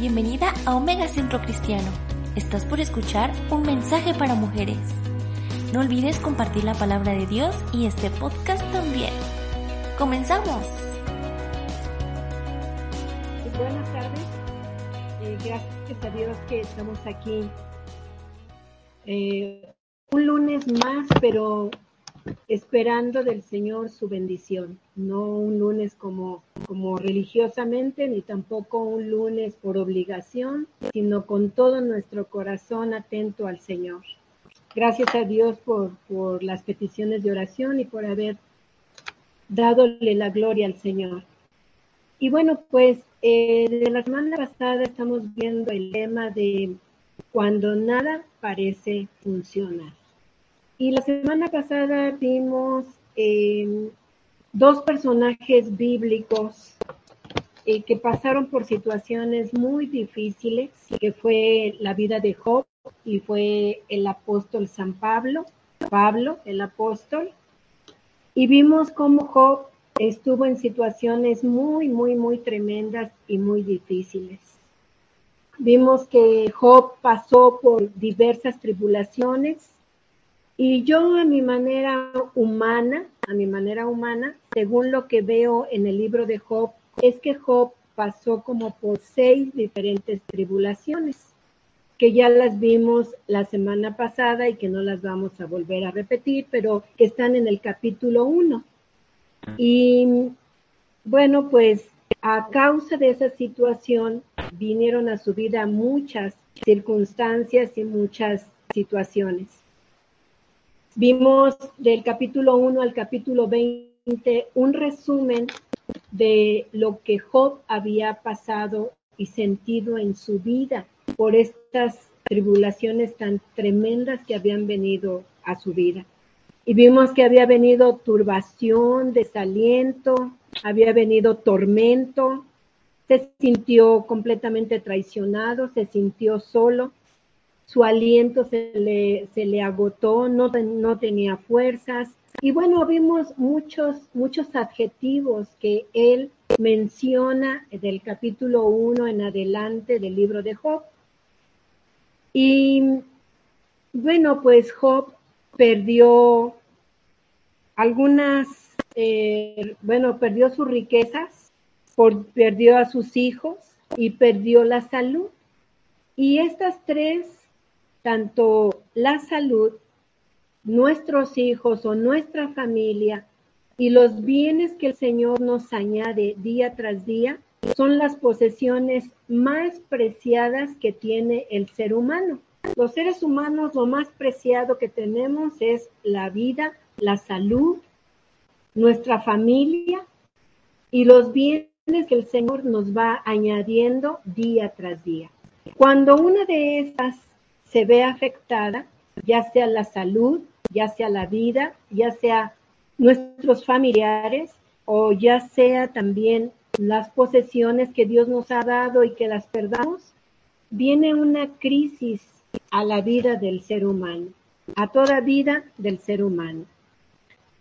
Bienvenida a Omega Centro Cristiano. Estás por escuchar un mensaje para mujeres. No olvides compartir la palabra de Dios y este podcast también. ¡Comenzamos! Buenas tardes. Eh, gracias a Dios que estamos aquí. Eh, un lunes más, pero esperando del Señor su bendición, no un lunes como, como religiosamente, ni tampoco un lunes por obligación, sino con todo nuestro corazón atento al Señor. Gracias a Dios por, por las peticiones de oración y por haber dadole la gloria al Señor. Y bueno, pues eh, de la semana pasada estamos viendo el tema de cuando nada parece funcionar. Y la semana pasada vimos eh, dos personajes bíblicos eh, que pasaron por situaciones muy difíciles, que fue la vida de Job y fue el apóstol San Pablo, Pablo, el apóstol. Y vimos cómo Job estuvo en situaciones muy, muy, muy tremendas y muy difíciles. Vimos que Job pasó por diversas tribulaciones, y yo a mi manera humana, a mi manera humana, según lo que veo en el libro de Job, es que Job pasó como por seis diferentes tribulaciones, que ya las vimos la semana pasada y que no las vamos a volver a repetir, pero que están en el capítulo uno. Y bueno, pues a causa de esa situación vinieron a su vida muchas circunstancias y muchas situaciones. Vimos del capítulo 1 al capítulo 20 un resumen de lo que Job había pasado y sentido en su vida por estas tribulaciones tan tremendas que habían venido a su vida. Y vimos que había venido turbación, desaliento, había venido tormento, se sintió completamente traicionado, se sintió solo, su aliento se le, se le agotó, no, no tenía fuerzas. Y bueno, vimos muchos, muchos adjetivos que él menciona del capítulo 1 en adelante del libro de Job. Y bueno, pues Job perdió algunas, eh, bueno, perdió sus riquezas, por, perdió a sus hijos y perdió la salud. Y estas tres tanto la salud, nuestros hijos o nuestra familia y los bienes que el Señor nos añade día tras día son las posesiones más preciadas que tiene el ser humano. Los seres humanos lo más preciado que tenemos es la vida, la salud, nuestra familia y los bienes que el Señor nos va añadiendo día tras día. Cuando una de estas se ve afectada, ya sea la salud, ya sea la vida, ya sea nuestros familiares o ya sea también las posesiones que Dios nos ha dado y que las perdamos, viene una crisis a la vida del ser humano, a toda vida del ser humano.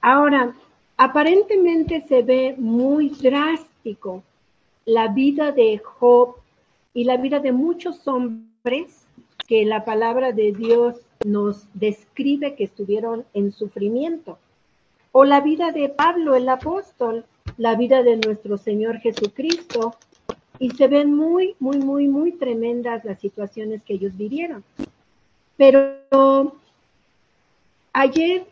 Ahora, aparentemente se ve muy drástico la vida de Job y la vida de muchos hombres que la palabra de Dios nos describe que estuvieron en sufrimiento. O la vida de Pablo el apóstol, la vida de nuestro Señor Jesucristo, y se ven muy, muy, muy, muy tremendas las situaciones que ellos vivieron. Pero ayer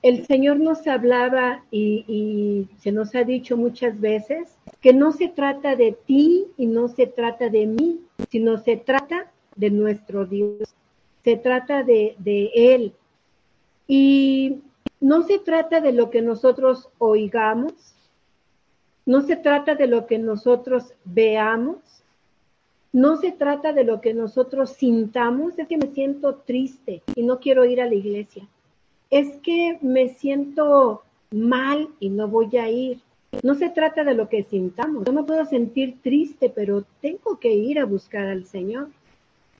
el Señor nos hablaba y, se nos ha dicho muchas veces que no se trata de ti y no se trata de mí, sino se trata de nuestro Dios. Se trata de, de Él. Y no se trata de lo que nosotros oigamos, no se trata de lo que nosotros veamos, no se trata de lo que nosotros sintamos, es que me siento triste y no quiero ir a la iglesia. Es que me siento mal y no voy a ir. No se trata de lo que sintamos. Yo me puedo sentir triste, pero tengo que ir a buscar al Señor.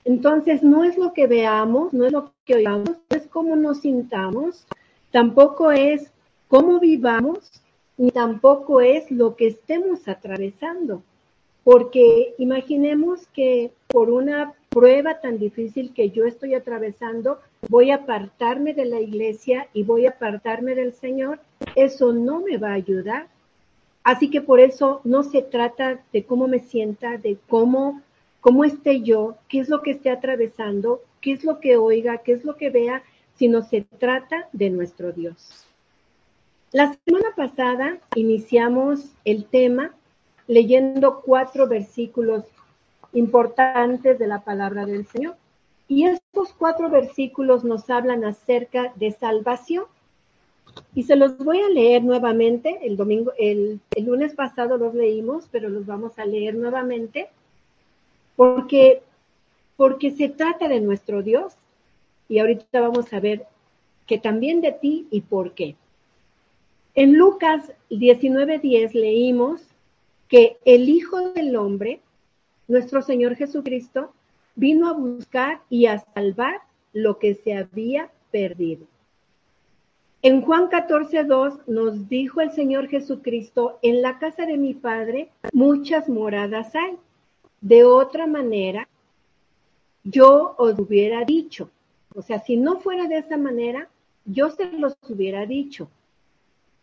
Entonces, no es lo que veamos, no es lo que oigamos, no es cómo nos sintamos, tampoco es cómo vivamos, ni tampoco es lo que estemos atravesando. Porque imaginemos que por una prueba tan difícil que yo estoy atravesando, voy a apartarme de la iglesia y voy a apartarme del Señor, eso no me va a ayudar. Así que por eso no se trata de cómo me sienta, de cómo, cómo esté yo, qué es lo que esté atravesando, qué es lo que oiga, qué es lo que vea, sino se trata de nuestro Dios. La semana pasada iniciamos el tema leyendo cuatro versículos importantes de la palabra del Señor. Y estos cuatro versículos nos hablan acerca de salvación. Y se los voy a leer nuevamente. El domingo, el, el lunes pasado los leímos, pero los vamos a leer nuevamente porque, porque se trata de nuestro Dios. Y ahorita vamos a ver que también de ti y por qué. En Lucas 19:10 leímos que el Hijo del Hombre, nuestro Señor Jesucristo, vino a buscar y a salvar lo que se había perdido. En Juan 14:2 nos dijo el Señor Jesucristo, en la casa de mi Padre muchas moradas hay. De otra manera, yo os hubiera dicho, o sea, si no fuera de esa manera, yo se los hubiera dicho,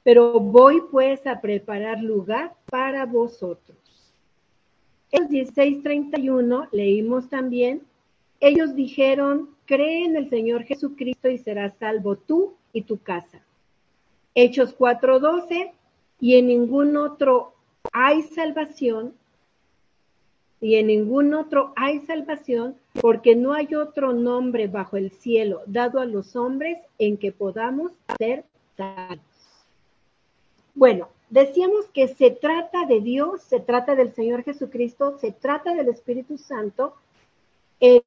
pero voy pues a preparar lugar para vosotros. En 16:31 leímos también, ellos dijeron, cree en el Señor Jesucristo y serás salvo tú y tu casa. Hechos 4:12, y en ningún otro hay salvación, y en ningún otro hay salvación, porque no hay otro nombre bajo el cielo dado a los hombres en que podamos ser salvos. Bueno, decíamos que se trata de Dios, se trata del Señor Jesucristo, se trata del Espíritu Santo, el,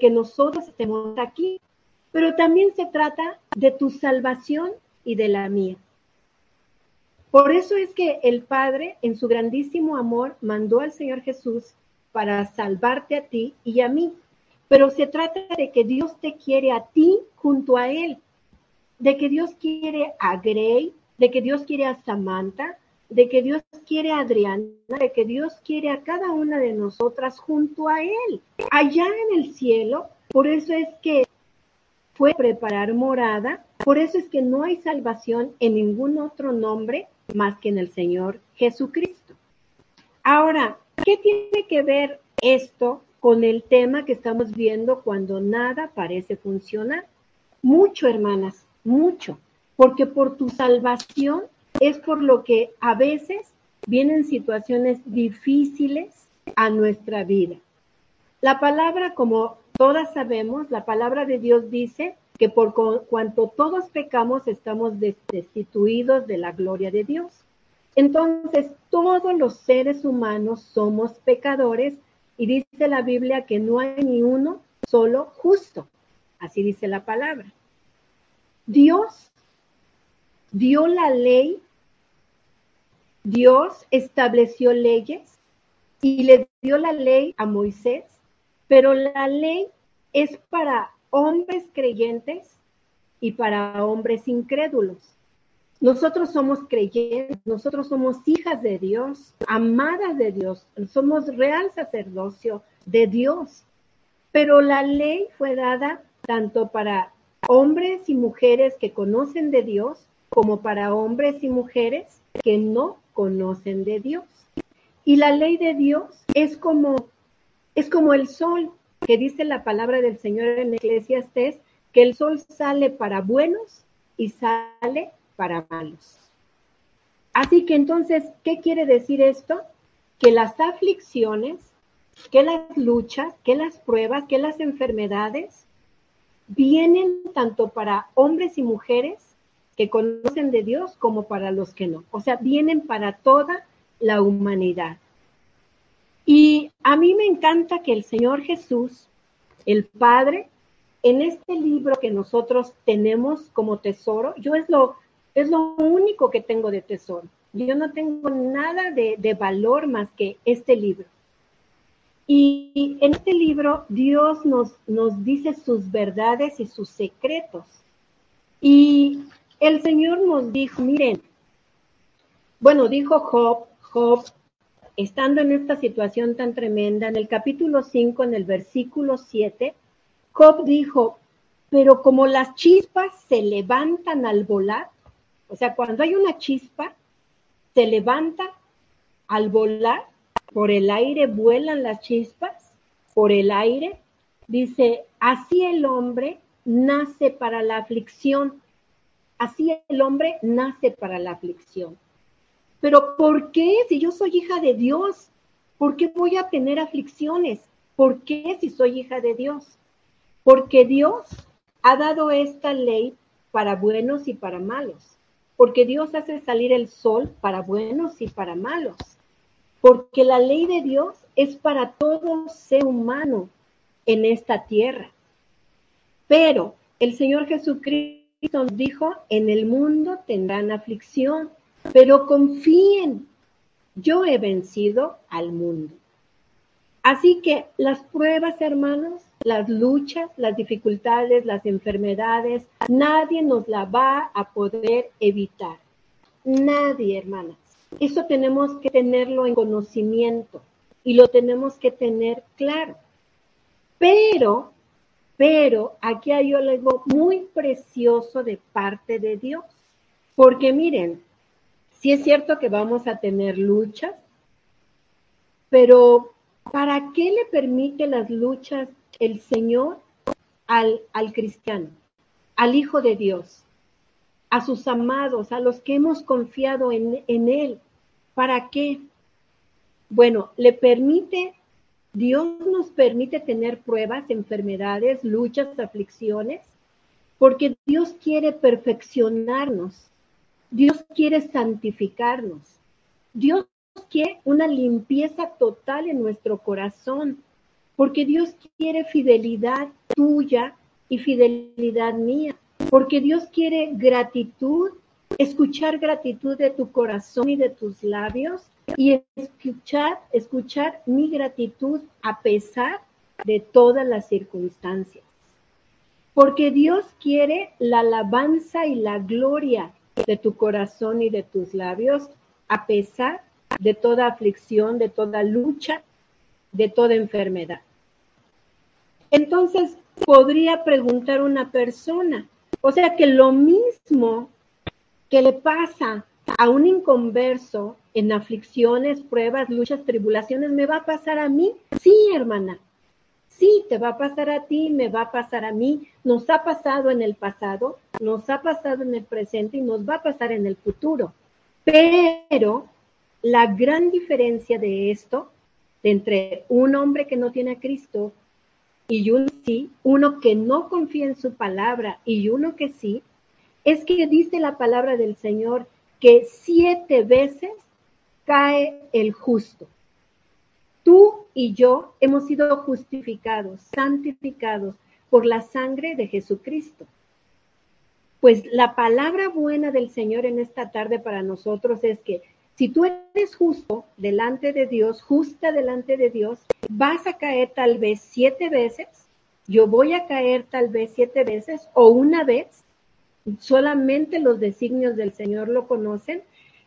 que nosotros estemos aquí, pero también se trata de tu salvación y de la mía. Por eso es que el Padre, en su grandísimo amor, mandó al Señor Jesús para salvarte a ti y a mí. Pero se trata de que Dios te quiere a ti junto a Él, de que Dios quiere a Gray de que Dios quiere a Samantha, de que Dios quiere a Adriana, de que Dios quiere a cada una de nosotras junto a Él, allá en el cielo. Por eso es que fue preparar morada, por eso es que no hay salvación en ningún otro nombre más que en el Señor Jesucristo. Ahora, ¿qué tiene que ver esto con el tema que estamos viendo cuando nada parece funcionar? Mucho, hermanas, mucho porque por tu salvación es por lo que a veces vienen situaciones difíciles a nuestra vida. La palabra, como todas sabemos, la palabra de Dios dice que por cuanto todos pecamos estamos destituidos de la gloria de Dios. Entonces, todos los seres humanos somos pecadores y dice la Biblia que no hay ni uno solo justo. Así dice la palabra. Dios dio la ley, Dios estableció leyes y le dio la ley a Moisés, pero la ley es para hombres creyentes y para hombres incrédulos. Nosotros somos creyentes, nosotros somos hijas de Dios, amadas de Dios, somos real sacerdocio de Dios. Pero la ley fue dada tanto para hombres y mujeres que conocen de Dios como para hombres y mujeres que no conocen de Dios. Y la ley de Dios es como, es como el sol, que dice la palabra del Señor en Eclesiastes, que el sol sale para buenos y sale para malos. Así que entonces, ¿qué quiere decir esto? Que las aflicciones, que las luchas, que las pruebas, que las enfermedades vienen tanto para hombres y mujeres que conocen de Dios como para los que no. O sea, vienen para toda la humanidad. Y a mí me encanta que el Señor Jesús, el Padre, en este libro que nosotros tenemos como tesoro, yo es lo, es lo único que tengo de tesoro. Yo no tengo nada de, valor más que este libro. Y en este libro Dios nos, nos dice sus verdades y sus secretos. Y el Señor nos dijo, miren, bueno, dijo Job, Job, estando en esta situación tan tremenda, en el capítulo 5, en el versículo 7, Job dijo, pero como las chispas se levantan al volar, o sea, cuando hay una chispa, se levanta al volar, por el aire vuelan las chispas, por el aire, dice, así el hombre nace para la aflicción, así el hombre nace para la aflicción. Pero ¿por qué si yo soy hija de Dios? ¿Por qué voy a tener aflicciones? ¿Por qué si soy hija de Dios? Porque Dios ha dado esta ley para buenos y para malos. Porque Dios hace salir el sol para buenos y para malos porque la ley de Dios es para todo ser humano en esta tierra. Pero el Señor Jesucristo dijo, en el mundo tendrán aflicción, pero confíen, yo he vencido al mundo. Así que las pruebas, hermanos, las luchas, las dificultades, las enfermedades, nadie nos la va a poder evitar. Nadie, hermanas. Eso tenemos que tenerlo en conocimiento y lo tenemos que tener claro. Pero, pero aquí hay algo muy precioso de parte de Dios. Porque miren, sí es cierto que vamos a tener luchas, pero ¿para qué le permite las luchas el Señor al, al cristiano, al Hijo de Dios? a sus amados, a los que hemos confiado en, en Él. ¿Para qué? Bueno, le permite, Dios nos permite tener pruebas, enfermedades, luchas, aflicciones, porque Dios quiere perfeccionarnos, Dios quiere santificarnos, Dios quiere una limpieza total en nuestro corazón, porque Dios quiere fidelidad tuya y fidelidad mía porque Dios quiere gratitud, escuchar gratitud de tu corazón y de tus labios y escuchar, escuchar mi gratitud a pesar de todas las circunstancias. Porque Dios quiere la alabanza y la gloria de tu corazón y de tus labios a pesar de toda aflicción, de toda lucha, de toda enfermedad. Entonces, podría preguntar una persona, o sea que lo mismo que le pasa a un inconverso en aflicciones, pruebas, luchas, tribulaciones, me va a pasar a mí. Sí, hermana. Sí, te va a pasar a ti, me va a pasar a mí. Nos ha pasado en el pasado, nos ha pasado en el presente y nos va a pasar en el futuro. Pero la gran diferencia de esto, entre un hombre que no tiene a Cristo y uno sí, uno que no confía en su palabra y uno que sí, es que dice la palabra del Señor que siete veces cae el justo. Tú y yo hemos sido justificados, santificados por la sangre de Jesucristo. Pues la palabra buena del Señor en esta tarde para nosotros es que si tú eres justo delante de Dios, justa delante de Dios, vas a caer tal vez siete veces, yo voy a caer tal vez siete veces o una vez, solamente los designios del Señor lo conocen,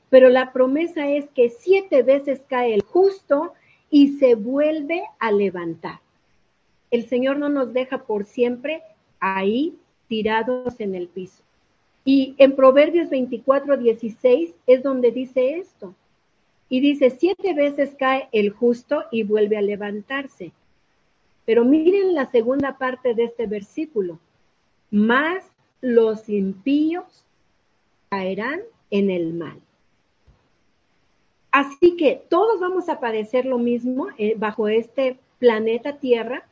pero la promesa es que siete veces cae el justo y se vuelve a levantar. El Señor no nos deja por siempre ahí tirados en el piso. Y en Proverbios 24, 16 es donde dice esto. Y dice, siete veces cae el justo y vuelve a levantarse. Pero miren la segunda parte de este versículo. Más los impíos caerán en el mal. Así que todos vamos a padecer lo mismo eh, bajo este planeta Tierra,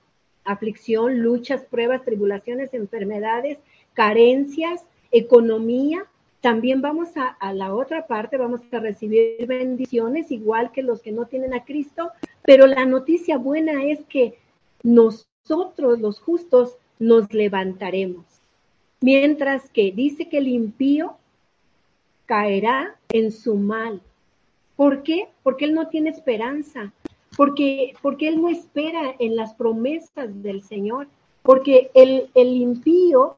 aflicción, luchas, pruebas, tribulaciones, enfermedades, carencias, economía, también vamos a, la otra parte, vamos a recibir bendiciones igual que los que no tienen a Cristo, pero la noticia buena es que nosotros los justos nos levantaremos, mientras que dice que el impío caerá en su mal. ¿Por qué? Porque él no tiene esperanza, porque, porque él no espera en las promesas del Señor, porque el, el impío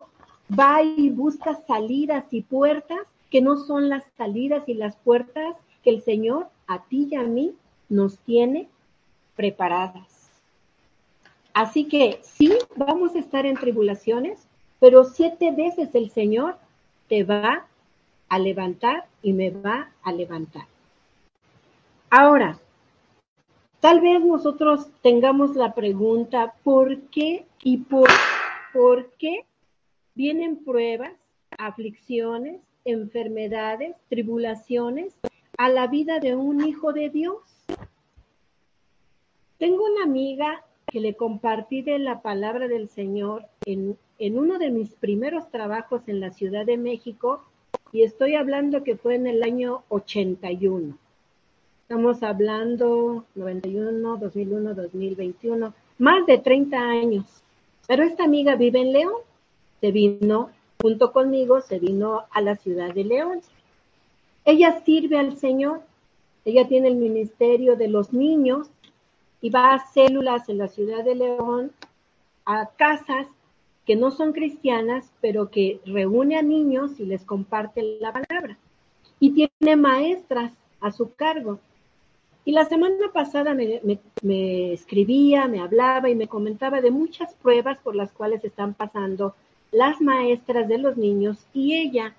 va y busca salidas y puertas que no son las salidas y las puertas que el Señor a ti y a mí nos tiene preparadas. Así que sí, vamos a estar en tribulaciones, pero siete veces el Señor te va a levantar y me va a levantar. Ahora, tal vez nosotros tengamos la pregunta, ¿por qué y por, por qué vienen pruebas, aflicciones, enfermedades, tribulaciones a la vida de un hijo de Dios? Tengo una amiga que le compartí de la palabra del Señor en, en uno de mis primeros trabajos en la Ciudad de México y estoy hablando que fue en el año 81. Estamos hablando 91, 2001, 2021, más de 30 años. Pero esta amiga vive en León se vino junto conmigo, se vino a la ciudad de León. Ella sirve al Señor, ella tiene el ministerio de los niños y va a células en la ciudad de León, a casas que no son cristianas, pero que reúne a niños y les comparte la palabra. Y tiene maestras a su cargo. Y la semana pasada me, me, escribía, me hablaba y me comentaba de muchas pruebas por las cuales están pasando las maestras de los niños y ella.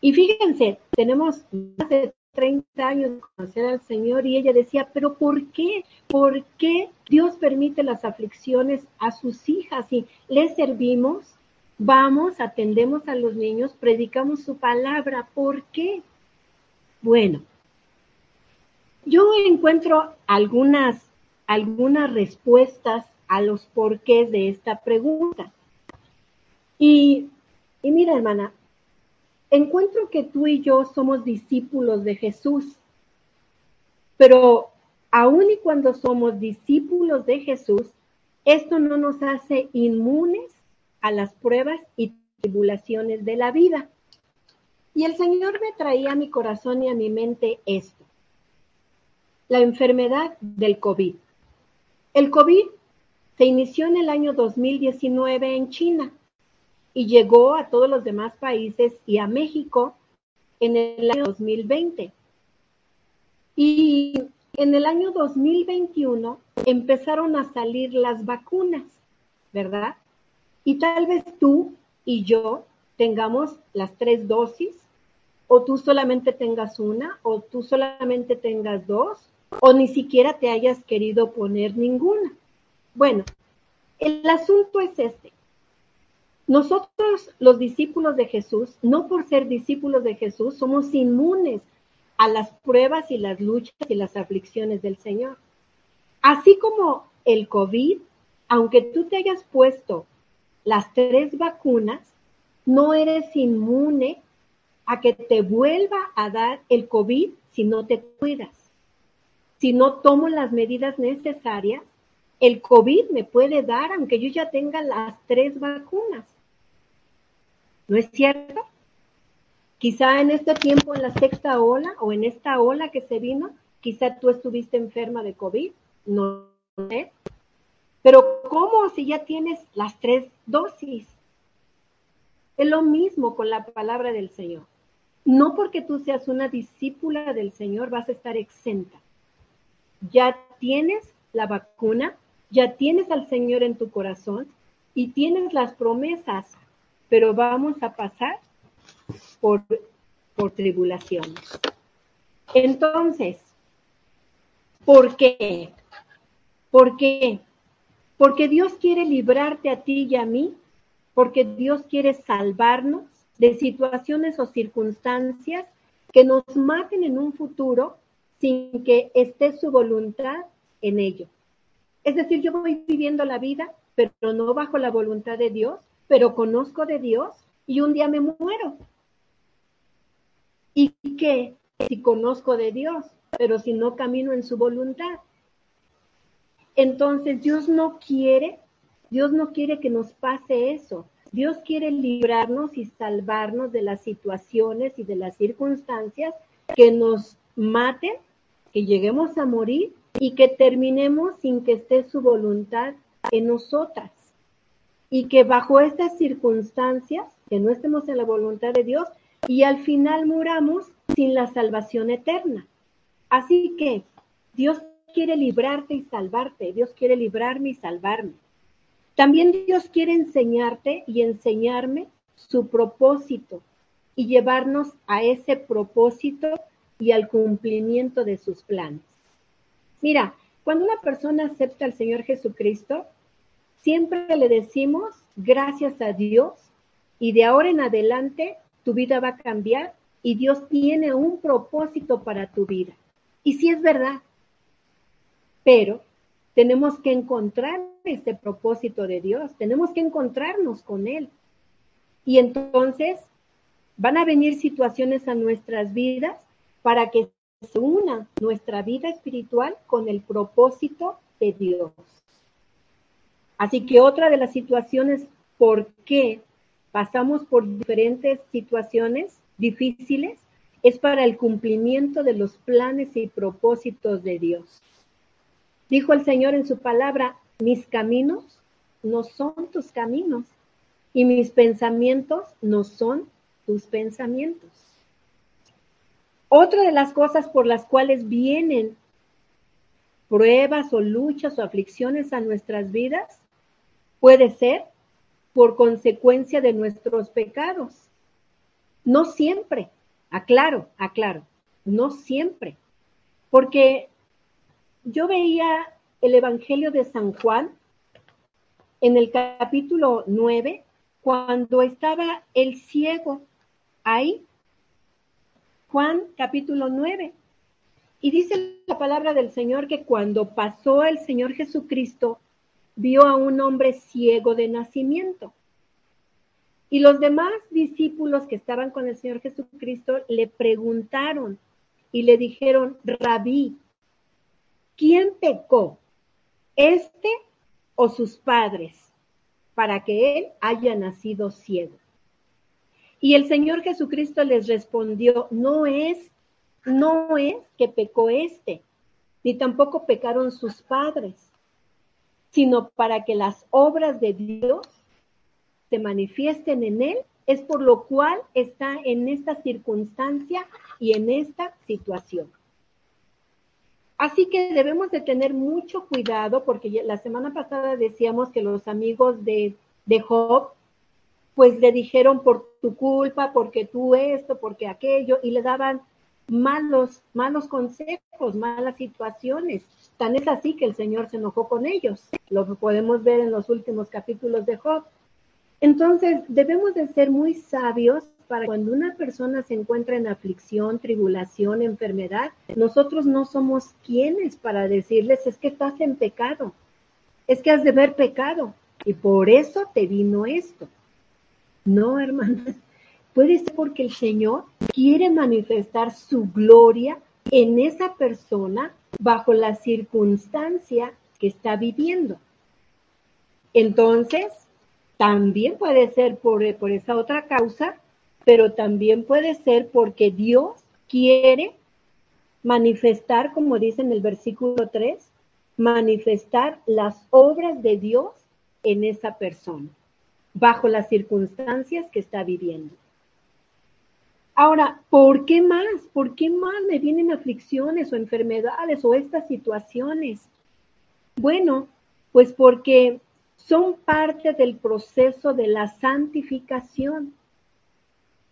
Y fíjense, tenemos más de 30 años de conocer al Señor y ella decía, pero ¿por qué? ¿Por qué Dios permite las aflicciones a sus hijas y les servimos? Vamos, atendemos a los niños, predicamos su palabra. ¿Por qué? Bueno, yo encuentro algunas, algunas respuestas a los porqués de esta pregunta. Y, mira, hermana, encuentro que tú y yo somos discípulos de Jesús, pero aun y cuando somos discípulos de Jesús, esto no nos hace inmunes a las pruebas y tribulaciones de la vida. Y el Señor me traía a mi corazón y a mi mente esto, la enfermedad del COVID. El COVID se inició en el año 2019 en China y llegó a todos los demás países y a México en el año 2020. Y en el año 2021 empezaron a salir las vacunas, ¿verdad? Y tal vez tú y yo tengamos las tres dosis, o tú solamente tengas una, o tú solamente tengas dos, o ni siquiera te hayas querido poner ninguna. Bueno, el asunto es este. Nosotros, los discípulos de Jesús, no por ser discípulos de Jesús, somos inmunes a las pruebas y las luchas y las aflicciones del Señor. Así como el COVID, aunque tú te hayas puesto las tres vacunas, no eres inmune a que te vuelva a dar el COVID si no te cuidas. Si no tomo las medidas necesarias, el COVID me puede dar aunque yo ya tenga las tres vacunas. ¿No es cierto? Quizá en este tiempo, en la sexta ola o en esta ola que se vino, quizá tú estuviste enferma de COVID, no sé. Pero ¿cómo si ya tienes las tres dosis? Es lo mismo con la palabra del Señor. No porque tú seas una discípula del Señor vas a estar exenta. Ya tienes la vacuna, ya tienes al Señor en tu corazón y tienes las promesas pero vamos a pasar por, por tribulaciones. Entonces, ¿por qué? ¿Por qué? Porque Dios quiere librarte a ti y a mí, porque Dios quiere salvarnos de situaciones o circunstancias que nos maten en un futuro sin que esté su voluntad en ello. Es decir, yo voy viviendo la vida, pero no bajo la voluntad de Dios, pero conozco de Dios y un día me muero. qué si conozco de Dios, pero si no camino en su voluntad? Entonces Dios no quiere, Dios no quiere que nos pase eso. Dios quiere librarnos y salvarnos de las situaciones y de las circunstancias que nos maten, que lleguemos a morir y que terminemos sin que esté su voluntad en nosotras. Y que bajo estas circunstancias, que no estemos en la voluntad de Dios y al final muramos sin la salvación eterna. Así que Dios quiere librarte y salvarte, Dios quiere librarme y salvarme. También Dios quiere enseñarte y enseñarme su propósito y llevarnos a ese propósito y al cumplimiento de sus planes. Mira, cuando una persona acepta al Señor Jesucristo, siempre le decimos gracias a Dios y de ahora en adelante tu vida va a cambiar y Dios tiene un propósito para tu vida. Y sí es verdad, pero tenemos que encontrar este propósito de Dios, tenemos que encontrarnos con Él. Y entonces van a venir situaciones a nuestras vidas para que se una nuestra vida espiritual con el propósito de Dios. Así que otra de las situaciones por qué pasamos por diferentes situaciones difíciles es para el cumplimiento de los planes y propósitos de Dios. Dijo el Señor en su palabra, mis caminos no son tus caminos y mis pensamientos no son tus pensamientos. Otra de las cosas por las cuales vienen pruebas o luchas o aflicciones a nuestras vidas puede ser por consecuencia de nuestros pecados. No siempre, aclaro, aclaro, no siempre. Porque yo veía el Evangelio de San Juan en el capítulo 9, cuando estaba el ciego ahí. Juan capítulo 9. Y dice la palabra del Señor que cuando pasó el Señor Jesucristo, vio a un hombre ciego de nacimiento. Y los demás discípulos que estaban con el Señor Jesucristo le preguntaron y le dijeron, rabí, ¿quién pecó? ¿Este o sus padres? Para que él haya nacido ciego. Y el Señor Jesucristo les respondió, no es, no es que pecó este, ni tampoco pecaron sus padres, sino para que las obras de Dios se manifiesten en él, es por lo cual está en esta circunstancia y en esta situación. Así que debemos de tener mucho cuidado porque la semana pasada decíamos que los amigos de, de Job pues le dijeron por tu culpa, porque tú esto, porque aquello, y le daban malos, malos consejos, malas situaciones. Tan es así que el Señor se enojó con ellos. Lo podemos ver en los últimos capítulos de Job. Entonces, debemos de ser muy sabios para cuando una persona se encuentra en aflicción, tribulación, enfermedad, nosotros no somos quienes para decirles es que estás en pecado, es que has de ver pecado y por eso te vino esto. No, hermanas, puede ser porque el Señor quiere manifestar su gloria en esa persona bajo la circunstancia que está viviendo. Entonces, también puede ser por, por esa otra causa, pero también puede ser porque Dios quiere manifestar, como dice en el versículo 3, manifestar las obras de Dios en esa persona, bajo las circunstancias que está viviendo. Ahora, ¿por qué más? ¿Por qué más me vienen aflicciones o enfermedades o estas situaciones? Bueno, pues porque son parte del proceso de la santificación.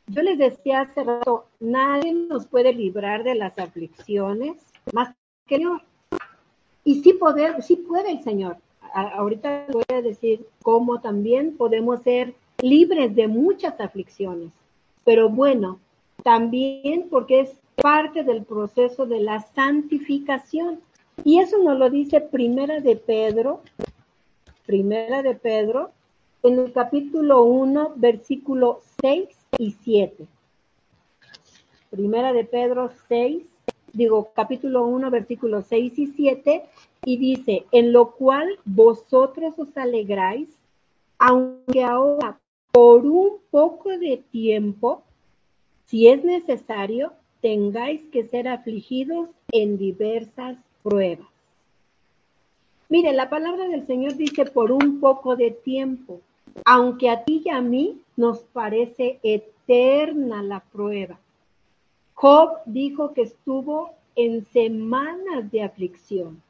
Yo les decía hace rato, nadie nos puede librar de las aflicciones más que Dios. Y sí, poder, sí puede el Señor. ahorita voy a decir cómo también podemos ser libres de muchas aflicciones. Pero bueno, también porque es parte del proceso de la santificación. Y eso nos lo dice Primera de Pedro, Primera de Pedro, en el capítulo 1, versículo 6 y 7. Primera de Pedro 6, digo capítulo 1, versículos 6 y 7, y dice, en lo cual vosotros os alegráis, aunque ahora por un poco de tiempo, si es necesario, tengáis que ser afligidos en diversas pruebas. Mire, la palabra del Señor dice por un poco de tiempo, aunque a ti y a mí nos parece eterna la prueba. Job dijo que estuvo en semanas de aflicción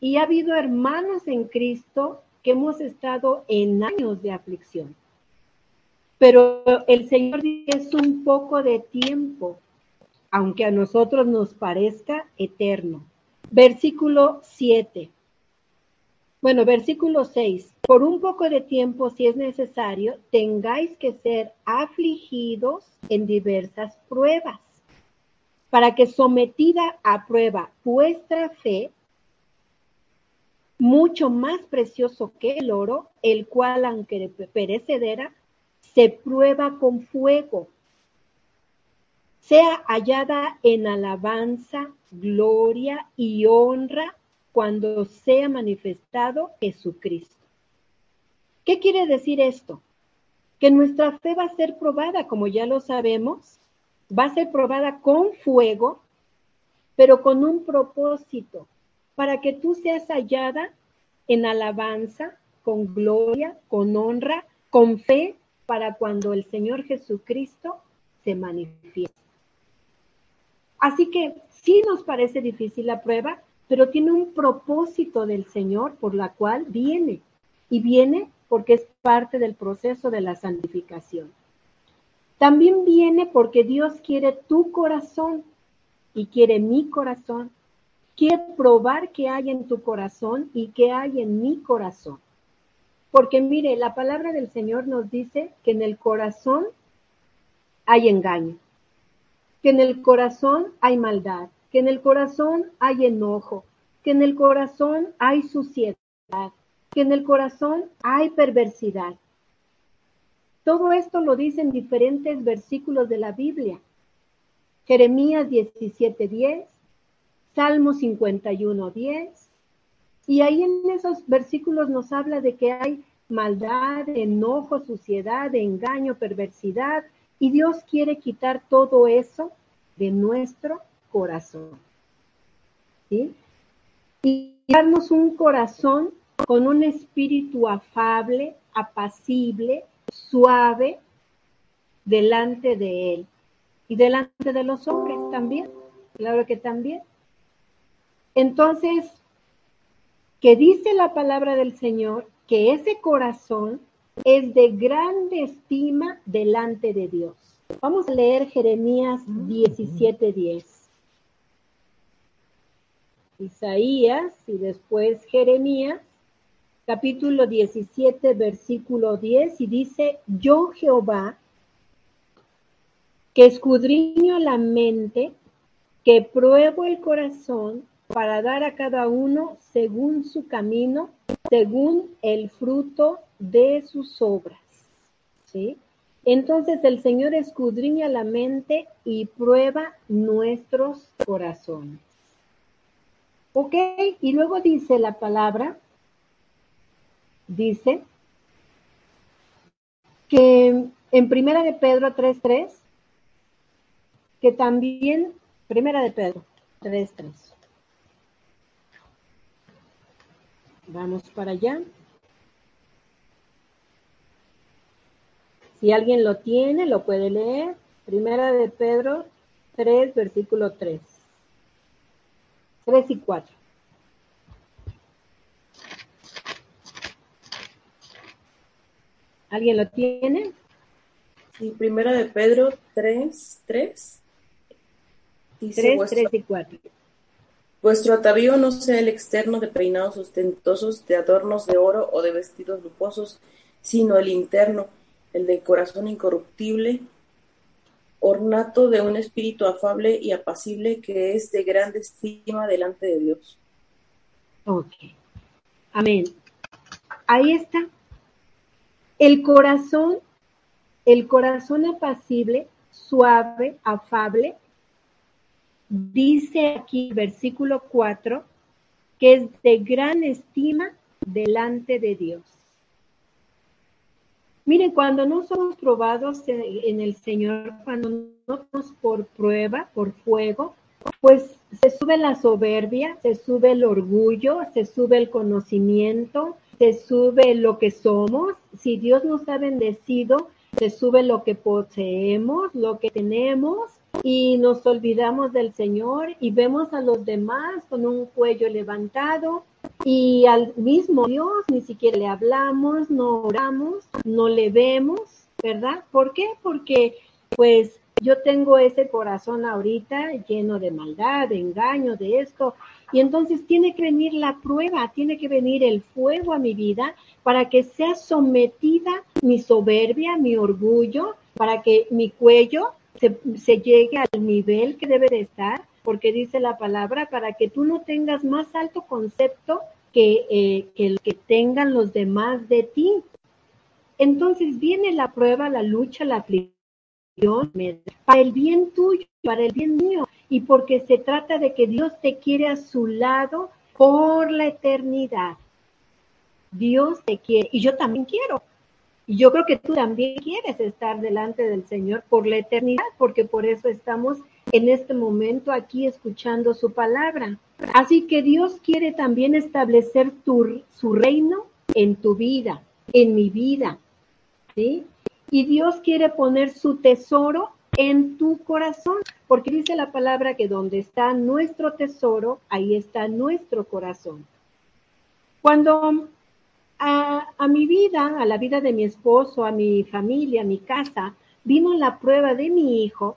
y ha habido hermanos en Cristo que hemos estado en años de aflicción. Pero el Señor es un poco de tiempo, aunque a nosotros nos parezca eterno. Versículo 7. Bueno, versículo 6. Por un poco de tiempo, si es necesario, tengáis que ser afligidos en diversas pruebas, para que sometida a prueba vuestra fe, mucho más precioso que el oro, el cual, aunque perecedera, se prueba con fuego, sea hallada en alabanza, gloria y honra cuando sea manifestado Jesucristo. ¿Qué quiere decir esto? Que nuestra fe va a ser probada, como ya lo sabemos, va a ser probada con fuego, pero con un propósito, para que tú seas hallada en alabanza, con gloria, con honra, con fe para cuando el Señor Jesucristo se manifieste. Así que sí nos parece difícil la prueba, pero tiene un propósito del Señor por la cual viene. Y viene porque es parte del proceso de la santificación. También viene porque Dios quiere tu corazón y quiere mi corazón. Quiere probar qué hay en tu corazón y qué hay en mi corazón. Porque mire, la palabra del Señor nos dice que en el corazón hay engaño, que en el corazón hay maldad, que en el corazón hay enojo, que en el corazón hay suciedad, que en el corazón hay perversidad. Todo esto lo dicen diferentes versículos de la Biblia. Jeremías 17:10, Salmo 51:10, y ahí en esos versículos nos habla de que hay maldad, enojo, suciedad, engaño, perversidad, y Dios quiere quitar todo eso de nuestro corazón. ¿Sí? Y darnos un corazón con un espíritu afable, apacible, suave, delante de Él. Y delante de los hombres también, claro que también. Entonces, que dice la palabra del Señor que ese corazón es de grande estima delante de Dios. Vamos a leer Jeremías 17:10. Isaías y después Jeremías, capítulo 17, versículo 10, y dice, yo Jehová, que escudriño la mente, que pruebo el corazón para dar a cada uno según su camino, según el fruto de sus obras. ¿Sí? Entonces el Señor escudriña la mente y prueba nuestros corazones. ¿Ok? Y luego dice la palabra, dice que en Primera de Pedro 3.3, que también, Primera de Pedro 3.3, Vamos para allá. Si alguien lo tiene, lo puede leer. Primera de Pedro 3, versículo 3. 3 y 4. ¿Alguien lo tiene? Sí, primera de Pedro 3, 3. Dice 3, 3 y 4. Vuestro atavío no sea el externo de peinados ostentosos, de adornos de oro o de vestidos lujosos, sino el interno, el de corazón incorruptible, ornato de un espíritu afable y apacible que es de grande estima delante de Dios. Ok. Amén. Ahí está. El corazón, el corazón apacible, suave, afable, dice aquí versículo 4 que es de gran estima delante de Dios. Miren, cuando no somos probados en el Señor, cuando no somos por prueba, por fuego, pues se sube la soberbia, se sube el orgullo, se sube el conocimiento, se sube lo que somos. Si Dios nos ha bendecido, se sube lo que poseemos, lo que tenemos, y nos olvidamos del Señor y vemos a los demás con un cuello levantado y al mismo Dios ni siquiera le hablamos, no oramos, no le vemos, ¿verdad? ¿Por qué? Porque pues yo tengo ese corazón ahorita lleno de maldad, de engaño, de esto, y entonces tiene que venir la prueba, tiene que venir el fuego a mi vida para que sea sometida mi soberbia, mi orgullo, para que mi cuello se, llegue al nivel que debe de estar, porque dice la palabra, para que tú no tengas más alto concepto que, eh, el que tengan los demás de ti. Entonces viene la prueba, la lucha, la aflicción, para el bien tuyo, para el bien mío, y porque se trata de que Dios te quiere a su lado por la eternidad. Dios te quiere, y yo también quiero. Y yo creo que tú también quieres estar delante del Señor por la eternidad, porque por eso estamos en este momento aquí escuchando su palabra. Así que Dios quiere también establecer su reino en tu vida, en mi vida. ¿sí? Y Dios quiere poner su tesoro en tu corazón, porque dice la palabra que donde está nuestro tesoro, ahí está nuestro corazón. Cuando a, mi vida, a la vida de mi esposo, a mi familia, a mi casa, vino la prueba de mi hijo,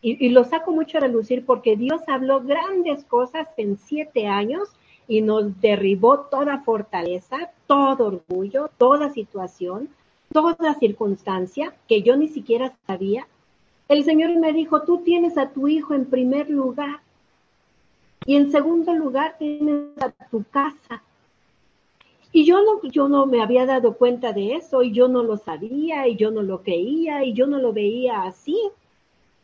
y, lo saco mucho a relucir porque Dios habló grandes cosas en siete años y nos derribó toda fortaleza, todo orgullo, toda situación, toda circunstancia que yo ni siquiera sabía. El Señor me dijo, tú tienes a tu hijo en primer lugar y en segundo lugar tienes a tu casa y yo no, yo no me había dado cuenta de eso y yo no lo sabía y yo no lo creía y yo no lo veía así.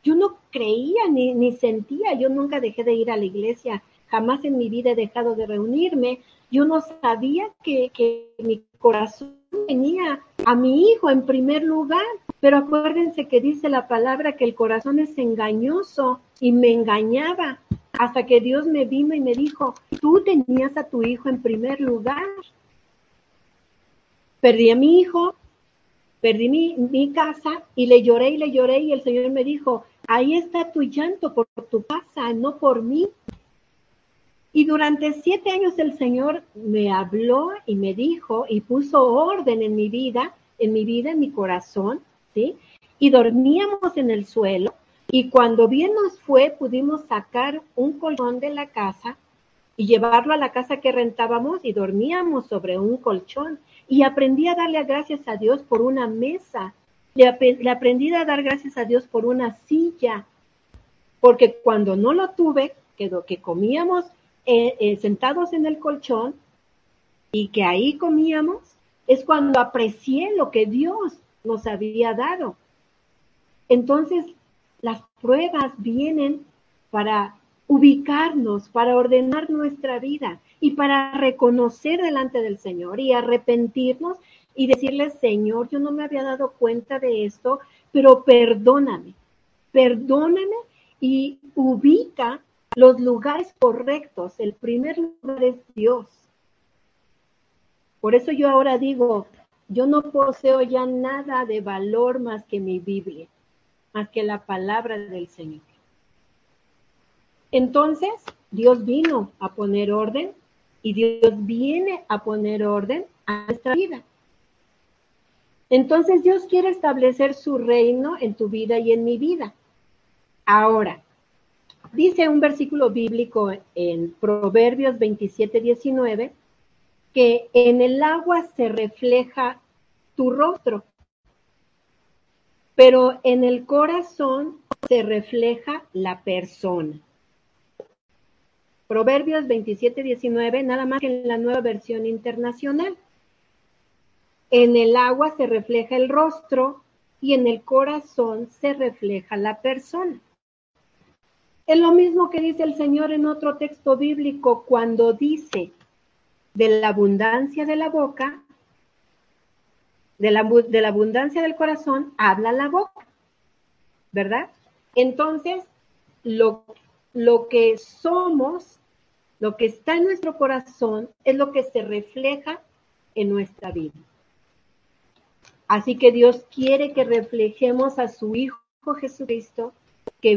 Yo no creía ni, ni sentía, yo nunca dejé de ir a la iglesia, jamás en mi vida he dejado de reunirme. Yo no sabía que, que mi corazón tenía a mi hijo en primer lugar, pero acuérdense que dice la palabra que el corazón es engañoso y me engañaba hasta que Dios me vino y me dijo, tú tenías a tu hijo en primer lugar perdí a mi hijo, perdí mi, casa y le lloré y le lloré y el Señor me dijo, ahí está tu llanto por tu casa, no por mí. Y durante siete años el Señor me habló y me dijo y puso orden en mi vida, en mi vida, en mi corazón, ¿sí? Y dormíamos en el suelo y cuando bien nos fue pudimos sacar un colchón de la casa y llevarlo a la casa que rentábamos y dormíamos sobre un colchón y aprendí a darle gracias a Dios por una mesa, le, aprendí a dar gracias a Dios por una silla, porque cuando no lo tuve, quedó que comíamos eh, eh, sentados en el colchón y que ahí comíamos, es cuando aprecié lo que Dios nos había dado. Entonces, las pruebas vienen para ubicarnos, para ordenar nuestra vida y para reconocer delante del Señor y arrepentirnos y decirle, Señor, yo no me había dado cuenta de esto, pero perdóname, perdóname y ubica los lugares correctos. El primer lugar es Dios. Por eso yo ahora digo, yo no poseo ya nada de valor más que mi Biblia, más que la palabra del Señor. Entonces, Dios vino a poner orden y Dios viene a poner orden a nuestra vida. Entonces Dios quiere establecer su reino en tu vida y en mi vida. Ahora, dice un versículo bíblico en Proverbios 27, 19, que en el agua se refleja tu rostro, pero en el corazón se refleja la persona. Proverbios 27, 19, nada más que en la nueva versión internacional. En el agua se refleja el rostro y en el corazón se refleja la persona. Es lo mismo que dice el Señor en otro texto bíblico cuando dice, de la abundancia de la boca, de la, abundancia del corazón, habla la boca, ¿verdad? Entonces, lo, lo que somos, lo que está en nuestro corazón, es lo que se refleja en nuestra vida. Así que Dios quiere que reflejemos a su Hijo Jesucristo, que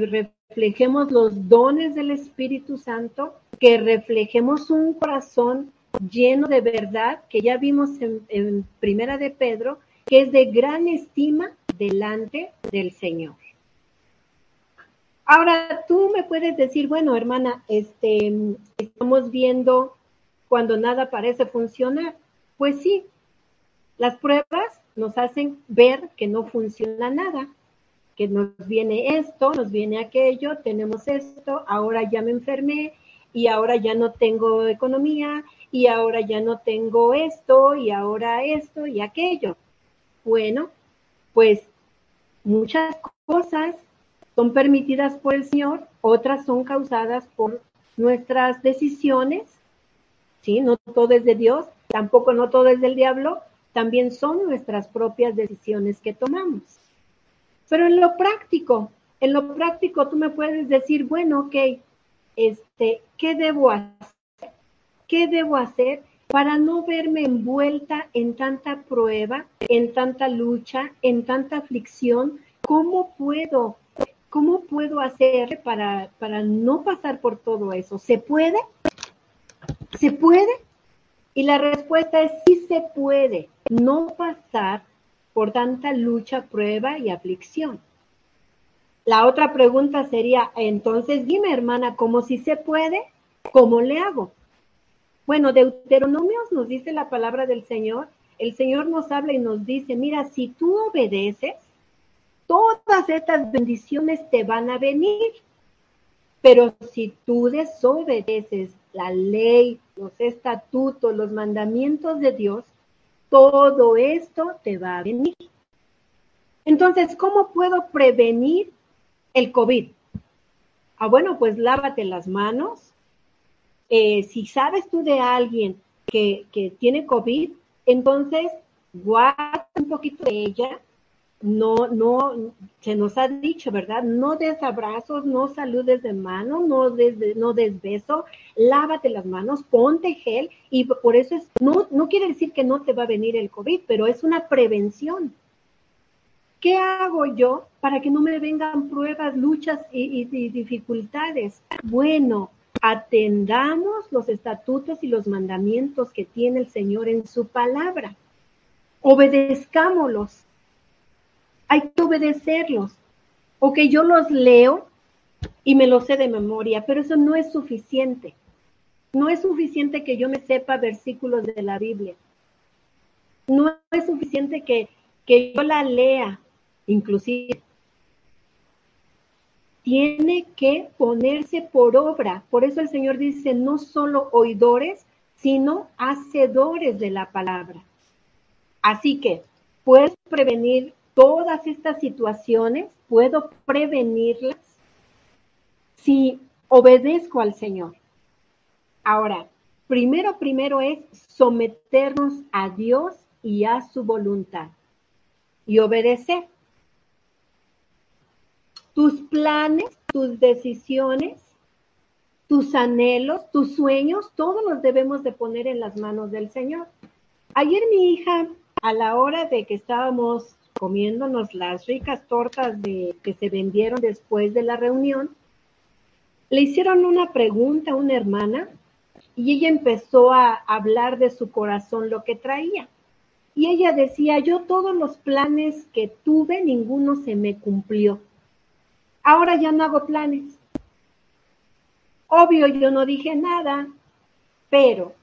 reflejemos los dones del Espíritu Santo, que reflejemos un corazón lleno de verdad, que ya vimos en, Primera de Pedro, que es de gran estima delante del Señor. Ahora tú me puedes decir, bueno, hermana, este, estamos viendo cuando nada parece funcionar. Pues sí, las pruebas nos hacen ver que no funciona nada, que nos viene esto, nos viene aquello, tenemos esto, ahora ya me enfermé y ahora ya no tengo economía y ahora ya no tengo esto y ahora esto y aquello. Bueno, pues muchas cosas son permitidas por el Señor, otras son causadas por nuestras decisiones, ¿sí? No todo es de Dios, tampoco no todo es del diablo, también son nuestras propias decisiones que tomamos. Pero en lo práctico, en lo práctico tú me puedes decir, bueno, ok, este, ¿qué debo hacer? ¿Qué debo hacer para no verme envuelta en tanta prueba, en tanta lucha, en tanta aflicción? ¿Cómo puedo, cómo puedo hacer para, para no pasar por todo eso? ¿Se puede? ¿Se puede? Y la respuesta es sí se puede no pasar por tanta lucha, prueba y aflicción. La otra pregunta sería, entonces dime hermana, ¿cómo si se puede? ¿Cómo le hago? Bueno, Deuteronomios nos dice la palabra del Señor, el Señor nos habla y nos dice, mira, si tú obedeces, todas estas bendiciones te van a venir. Pero si tú desobedeces la ley, los estatutos, los mandamientos de Dios, todo esto te va a venir. Entonces, ¿cómo puedo prevenir el COVID? Ah, bueno, pues lávate las manos. Eh, si sabes tú de alguien que, que tiene COVID, entonces guarda un poquito de ella, no, no, se nos ha dicho, ¿verdad? No des abrazos, no saludes de mano, no des, no des beso, lávate las manos, ponte gel y por eso es, no, no quiere decir que no te va a venir el COVID, pero es una prevención. ¿Qué hago yo para que no me vengan pruebas, luchas y, y dificultades? Bueno, atendamos los estatutos y los mandamientos que tiene el Señor en su palabra. Obedezcámoslos hay que obedecerlos. O que yo los leo y me los sé de memoria, pero eso no es suficiente. No es suficiente que yo me sepa versículos de la Biblia. No es suficiente que, que yo la lea, inclusive. Tiene que ponerse por obra. Por eso el Señor dice, no solo oidores, sino hacedores de la palabra. Así que puedes prevenir todas estas situaciones, puedo prevenirlas si obedezco al Señor. Ahora, primero, primero es someternos a Dios y a su voluntad y obedecer. Tus planes, tus decisiones, tus anhelos, tus sueños, todos los debemos de poner en las manos del Señor. Ayer mi hija, a la hora de que estábamos comiéndonos las ricas tortas de, que se vendieron después de la reunión, le hicieron una pregunta a una hermana y ella empezó a hablar de su corazón lo que traía. Y ella decía, yo todos los planes que tuve, ninguno se me cumplió. Ahora ya no hago planes. Obvio, yo no dije nada, pero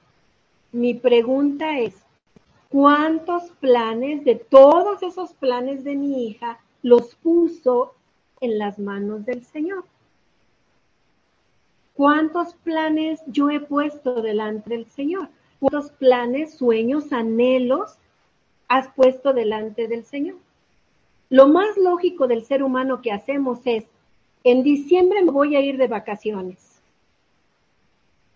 mi pregunta es, cuántos planes de todos esos planes de mi hija los puso en las manos del Señor. ¿Cuántos planes yo he puesto delante del Señor? ¿Cuántos planes, sueños, anhelos has puesto delante del Señor? Lo más lógico del ser humano que hacemos es, en diciembre me voy a ir de vacaciones.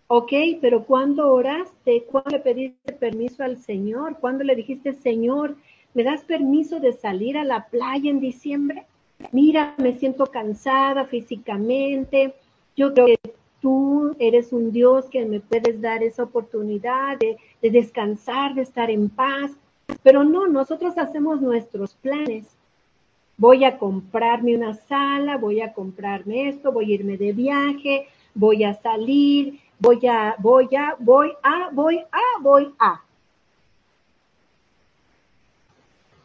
Ok, pero ¿cuándo oraste? ¿Cuándo le pediste permiso al Señor? ¿Cuándo le dijiste, Señor, ¿me das permiso de salir a la playa en diciembre? Mira, me siento cansada físicamente. Yo creo que tú eres un Dios que me puedes dar esa oportunidad de, de descansar, de estar en paz. Pero no, nosotros hacemos nuestros planes. Voy a comprarme una sala, voy a comprarme esto, voy a irme de viaje, voy a salir, voy a, voy a, voy a, voy a, voy a.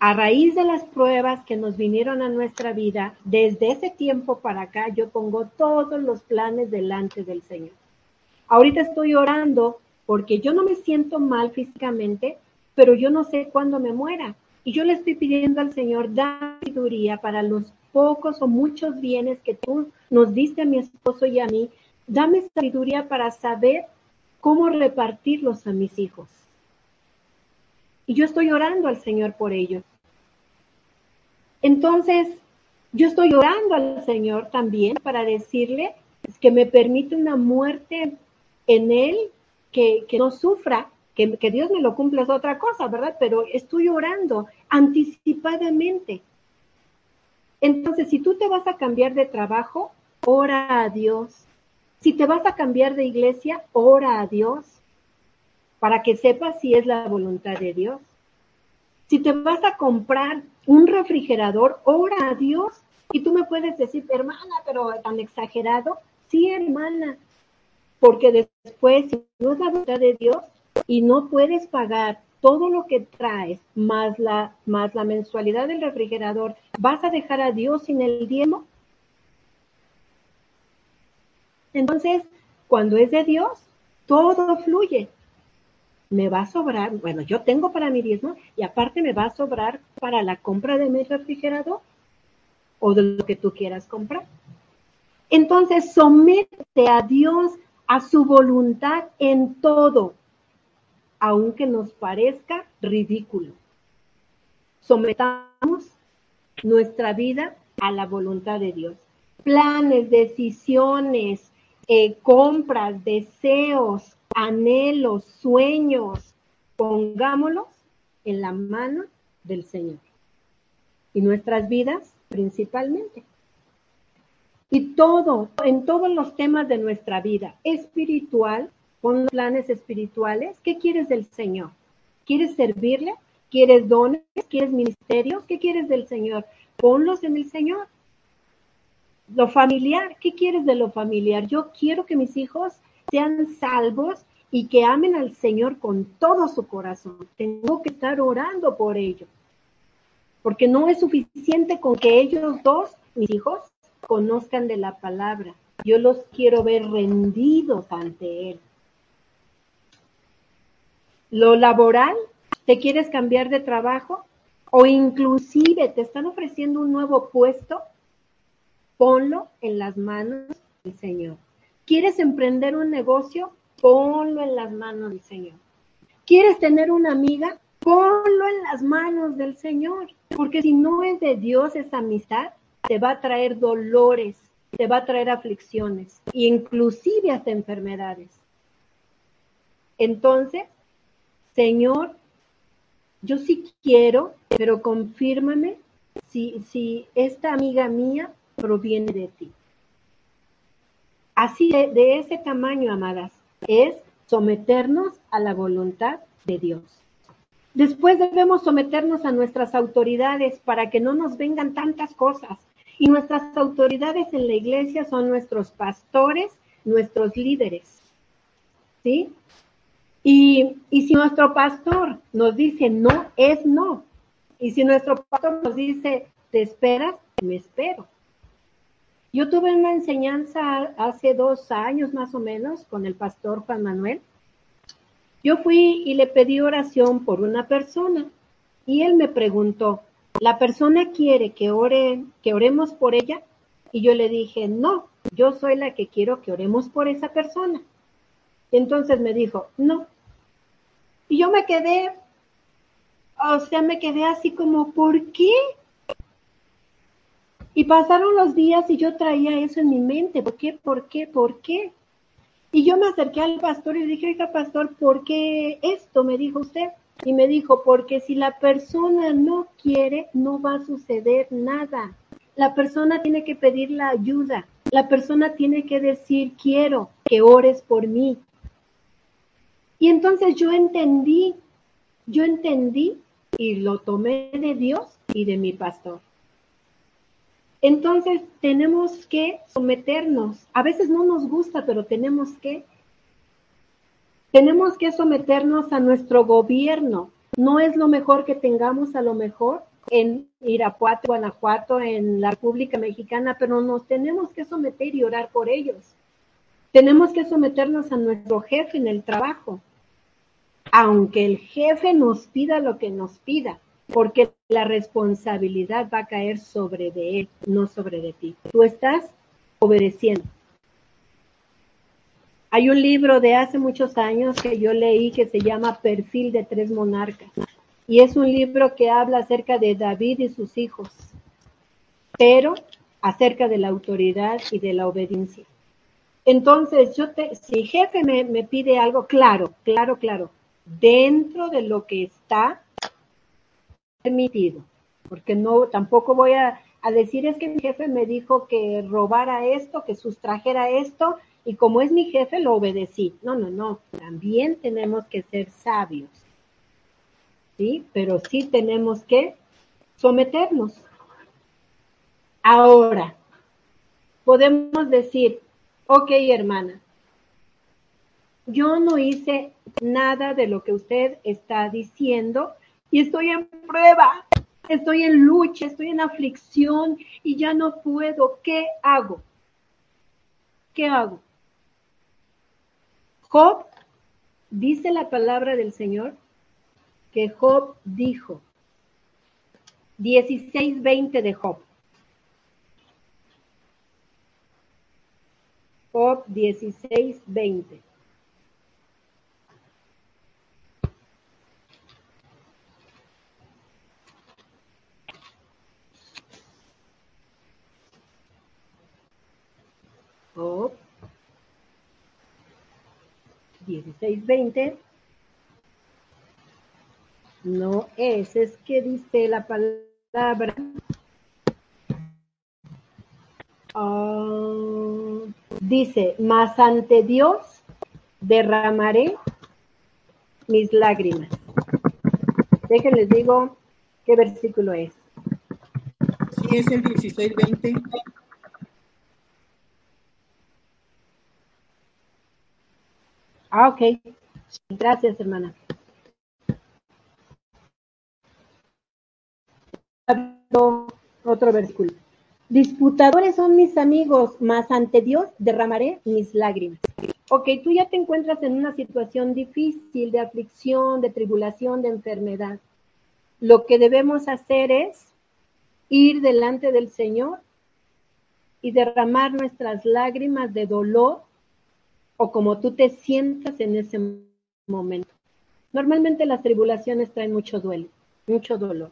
A raíz de las pruebas que nos vinieron a nuestra vida, desde ese tiempo para acá, yo pongo todos los planes delante del Señor. Ahorita estoy orando porque yo no me siento mal físicamente, pero yo no sé cuándo me muera. Y yo le estoy pidiendo al Señor, da sabiduría para los pocos o muchos bienes que tú nos diste a mi esposo y a mí, dame sabiduría para saber cómo repartirlos a mis hijos. Y yo estoy orando al Señor por ello. Entonces, yo estoy orando al Señor también para decirle que me permite una muerte en Él, que, que no sufra, que, que, Dios me lo cumpla es otra cosa, ¿verdad? Pero estoy orando anticipadamente. Entonces, si tú te vas a cambiar de trabajo, ora a Dios. Si te vas a cambiar de iglesia, ora a Dios para que sepas si es la voluntad de Dios. Si te vas a comprar un refrigerador, ora a Dios. Y tú me puedes decir, hermana, pero tan exagerado. Sí, hermana, porque después, si no es la voluntad de Dios y no puedes pagar todo lo que traes más la, más la mensualidad del refrigerador, ¿vas a dejar a Dios sin el diezmo? Entonces, cuando es de Dios, todo fluye. Me va a sobrar, bueno, yo tengo para mi diezmo y aparte me va a sobrar para la compra de mi refrigerador o de lo que tú quieras comprar. Entonces, somete a Dios a su voluntad en todo, aunque nos parezca ridículo. Sometamos nuestra vida a la voluntad de Dios. Planes, decisiones, eh, compras, deseos, anhelos, sueños, pongámoslos en la mano del Señor. Y nuestras vidas principalmente. Y todo, en todos los temas de nuestra vida, espiritual, con los planes espirituales, ¿qué quieres del Señor? ¿Quieres servirle? ¿Quieres dones? ¿Quieres ministerios? ¿Qué quieres del Señor? Ponlos en el Señor lo familiar, ¿qué quieres de lo familiar? Yo quiero que mis hijos sean salvos y que amen al Señor con todo su corazón. Tengo que estar orando por ello. Porque no es suficiente con que ellos dos, mis hijos, conozcan de la palabra. Yo los quiero ver rendidos ante Él. Lo laboral, ¿te quieres cambiar de trabajo? O inclusive te están ofreciendo un nuevo puesto ponlo en las manos del Señor. ¿Quieres emprender un negocio? Ponlo en las manos del Señor. ¿Quieres tener una amiga? Ponlo en las manos del Señor. Porque si no es de Dios esa amistad, te va a traer dolores, te va a traer aflicciones, inclusive hasta enfermedades. Entonces, Señor, yo sí quiero, pero confírmame si, si esta amiga mía proviene de ti. Así de, ese tamaño, amadas, es someternos a la voluntad de Dios. Después debemos someternos a nuestras autoridades para que no nos vengan tantas cosas. Y nuestras autoridades en la iglesia son nuestros pastores, nuestros líderes. ¿Sí? Y, y, si nuestro pastor nos dice no, es no. Y si nuestro pastor nos dice te esperas, me espero. Yo tuve una enseñanza hace dos años más o menos con el pastor Juan Manuel. Yo fui y le pedí oración por una persona y él me preguntó, ¿la persona quiere que ore, que oremos por ella? Y yo le dije, no, yo soy la que quiero que oremos por esa persona. Entonces me dijo, no. Y yo me quedé, o sea, me quedé así como, ¿por qué? Y pasaron los días y yo traía eso en mi mente. ¿Por qué? ¿Por qué? ¿Por qué? Y yo me acerqué al pastor y dije, oiga, pastor, ¿por qué esto? Me dijo usted. Y me dijo, porque si la persona no quiere, no va a suceder nada. La persona tiene que pedir la ayuda. La persona tiene que decir, quiero que ores por mí. Y entonces yo entendí, yo entendí y lo tomé de Dios y de mi pastor. Entonces tenemos que someternos. A veces no nos gusta, pero tenemos que. Tenemos que someternos a nuestro gobierno. No es lo mejor que tengamos a lo mejor en Irapuato, Guanajuato, en la República Mexicana, pero nos tenemos que someter y orar por ellos. Tenemos que someternos a nuestro jefe en el trabajo, aunque el jefe nos pida lo que nos pida porque la responsabilidad va a caer sobre de él, no sobre de ti. Tú estás obedeciendo. Hay un libro de hace muchos años que yo leí que se llama Perfil de tres monarcas. Y es un libro que habla acerca de David y sus hijos, pero acerca de la autoridad y de la obediencia. Entonces, yo te, si jefe me, me pide algo, claro, claro, claro, dentro de lo que está permitido, porque no, tampoco voy a, decir es que mi jefe me dijo que robara esto, que sustrajera esto, y como es mi jefe lo obedecí. No, no, no, también tenemos que ser sabios, ¿sí? Pero sí tenemos que someternos. Ahora, podemos decir, ok hermana, yo no hice nada de lo que usted está diciendo, y estoy en prueba, estoy en lucha, estoy en aflicción y ya no puedo. ¿Qué hago? ¿Qué hago? Job, dice la palabra del Señor, que Job dijo, 16.20 de Job. Job 16.20. Job 16:20 no es, es que dice la palabra ah, dice, mas ante Dios derramaré mis lágrimas. Déjenles digo qué versículo es. Sí, es el 16:20. Ah, ok. Gracias, hermana. Otro versículo. Disputadores son mis amigos, mas ante Dios derramaré mis lágrimas. Ok, tú ya te encuentras en una situación difícil de aflicción, de tribulación, de enfermedad. Lo que debemos hacer es ir delante del Señor y derramar nuestras lágrimas de dolor o como tú te sientas en ese momento. Normalmente las tribulaciones traen mucho duelo, mucho dolor.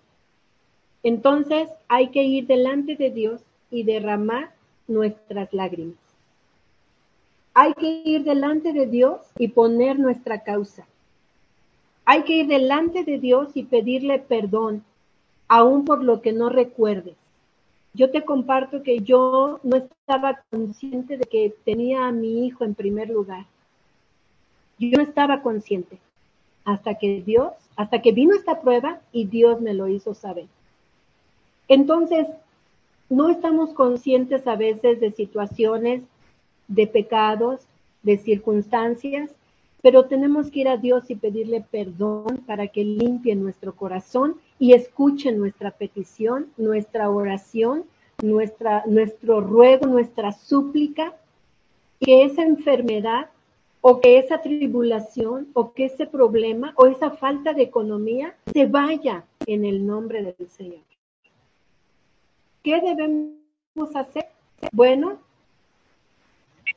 Entonces hay que ir delante de Dios y derramar nuestras lágrimas. Hay que ir delante de Dios y poner nuestra causa. Hay que ir delante de Dios y pedirle perdón, aún por lo que no recuerdes yo te comparto que yo no estaba consciente de que tenía a mi hijo en primer lugar. Yo no estaba consciente hasta que Dios, hasta que vino esta prueba y Dios me lo hizo saber. Entonces, no estamos conscientes a veces de situaciones, de pecados, de circunstancias, pero tenemos que ir a Dios y pedirle perdón para que limpie nuestro corazón y escuche nuestra petición, nuestra oración, nuestra, nuestro ruego, nuestra súplica, que esa enfermedad o que esa tribulación o que ese problema o esa falta de economía se vaya en el nombre del Señor. ¿Qué debemos hacer? Bueno,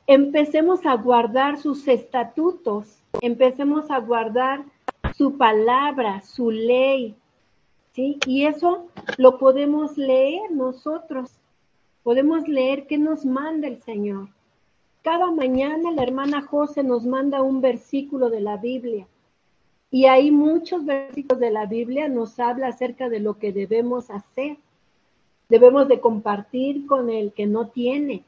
empecemos a guardar sus estatutos, empecemos a guardar su palabra, su ley, ¿sí? Y eso lo podemos leer nosotros. Podemos leer qué nos manda el Señor. Cada mañana la hermana José nos manda un versículo de la Biblia. Y hay muchos versículos de la Biblia nos habla acerca de lo que debemos hacer. Debemos de compartir con el que no tiene.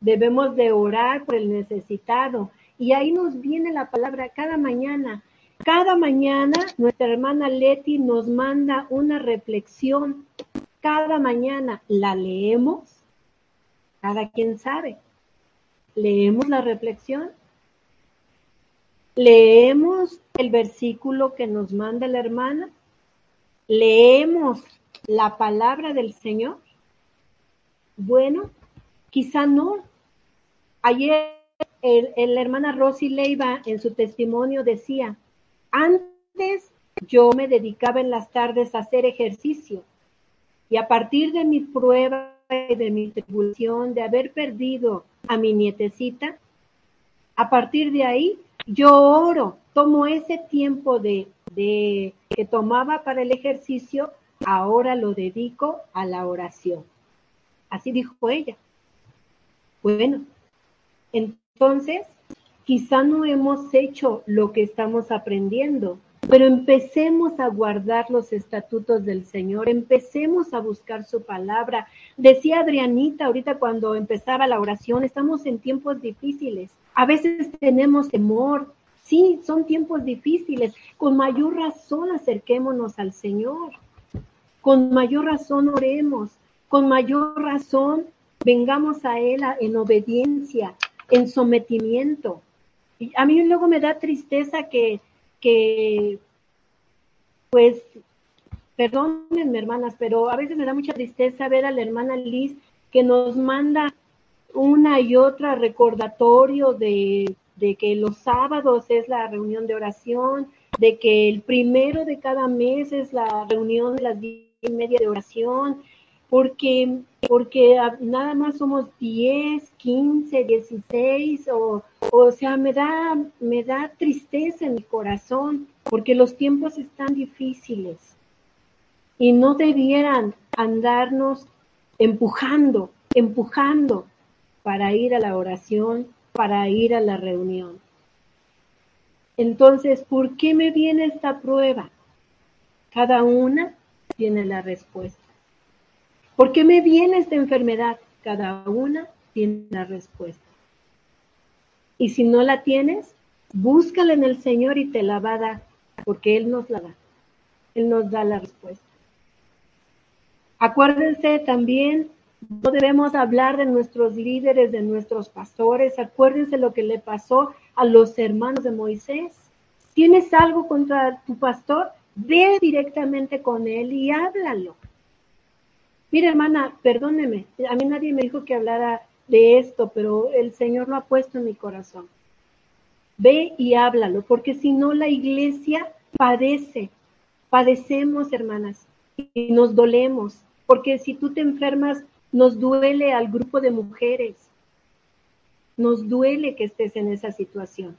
Debemos de orar por el necesitado. Y ahí nos viene la palabra cada mañana. Cada mañana nuestra hermana Leti nos manda una reflexión. Cada mañana la leemos. Cada quien sabe. Leemos la reflexión. Leemos el versículo que nos manda la hermana. Leemos la palabra del Señor. Bueno, quizá no. Ayer la hermana Rosy Leiva en su testimonio decía, antes yo me dedicaba en las tardes a hacer ejercicio y a partir de mi prueba y de mi tribulación de haber perdido a mi nietecita, a partir de ahí yo oro, tomo ese tiempo de, de que tomaba para el ejercicio, ahora lo dedico a la oración. Así dijo ella. Bueno, entonces quizá no hemos hecho lo que estamos aprendiendo, pero empecemos a guardar los estatutos del Señor, empecemos a buscar su palabra. Decía Adrianita ahorita cuando empezaba la oración, estamos en tiempos difíciles. A veces tenemos temor. Sí, son tiempos difíciles. Con mayor razón acerquémonos al Señor. Con mayor razón oremos. Con mayor razón vengamos a Él en obediencia, en sometimiento. Y a mí luego me da tristeza que, que pues, perdónenme hermanas, pero a veces me da mucha tristeza ver a la hermana Liz que nos manda una y otra recordatorio de, de que los sábados es la reunión de oración, de que el primero de cada mes es la reunión de las diez y media de oración, porque, porque nada más somos 10, 15, 16, o, o sea, me da, me da tristeza en mi corazón, porque los tiempos están difíciles y no debieran andarnos empujando, empujando para ir a la oración, para ir a la reunión. Entonces, ¿por qué me viene esta prueba? Cada una tiene la respuesta. ¿Por qué me viene esta enfermedad? Cada una tiene la respuesta. Y si no la tienes, búscala en el Señor y te la va a dar, porque Él nos la da. Él nos da la respuesta. Acuérdense también, no debemos hablar de nuestros líderes, de nuestros pastores. Acuérdense lo que le pasó a los hermanos de Moisés. ¿Tienes algo contra tu pastor? Ve directamente con él y háblalo. Mira, hermana, perdóneme, a mí nadie me dijo que hablara de esto, pero el Señor lo ha puesto en mi corazón. Ve y háblalo, porque si no la iglesia padece, padecemos, hermanas, y nos dolemos, porque si tú te enfermas, nos duele al grupo de mujeres, nos duele que estés en esa situación,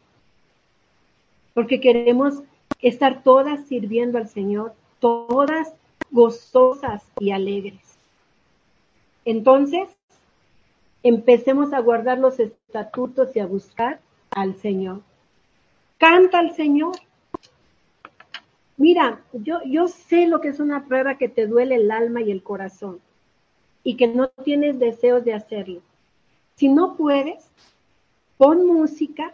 porque queremos estar todas sirviendo al Señor, todas gozosas y alegres. Entonces, empecemos a guardar los estatutos y a buscar al Señor. Canta al Señor. Mira, yo, yo sé lo que es una prueba que te duele el alma y el corazón y que no tienes deseos de hacerlo. Si no puedes, pon música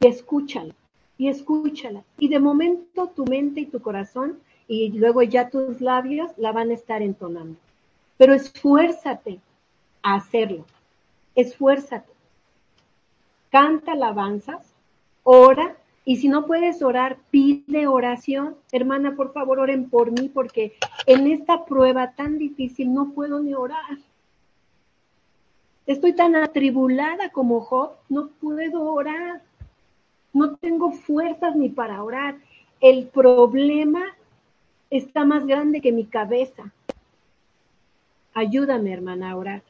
y escúchala, y escúchala. Y de momento tu mente y tu corazón y luego ya tus labios la van a estar entonando pero esfuérzate a hacerlo, esfuérzate. Canta alabanzas, ora, y si no puedes orar, pide oración. Hermana, por favor, oren por mí, porque en esta prueba tan difícil no puedo ni orar. Estoy tan atribulada como Job, no puedo orar. No tengo fuerzas ni para orar. El problema está más grande que mi cabeza. Ayúdame, hermana, a orar.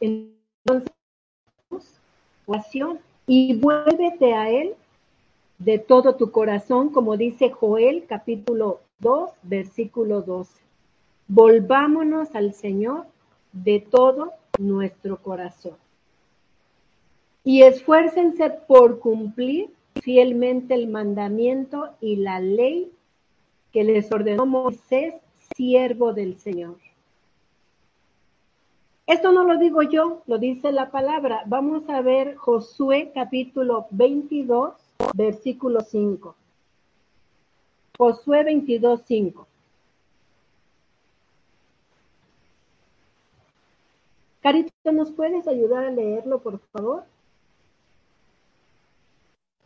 Entonces, oración y vuélvete a Él de todo tu corazón, como dice Joel capítulo 2, versículo 12. Volvámonos al Señor de todo nuestro corazón. Y esfuércense por cumplir fielmente el mandamiento y la ley que les ordenó Moisés, siervo del Señor. Esto no lo digo yo, lo dice la palabra. Vamos a ver Josué capítulo 22, versículo 5. Josué 22, 5. Carito, ¿nos puedes ayudar a leerlo, por favor?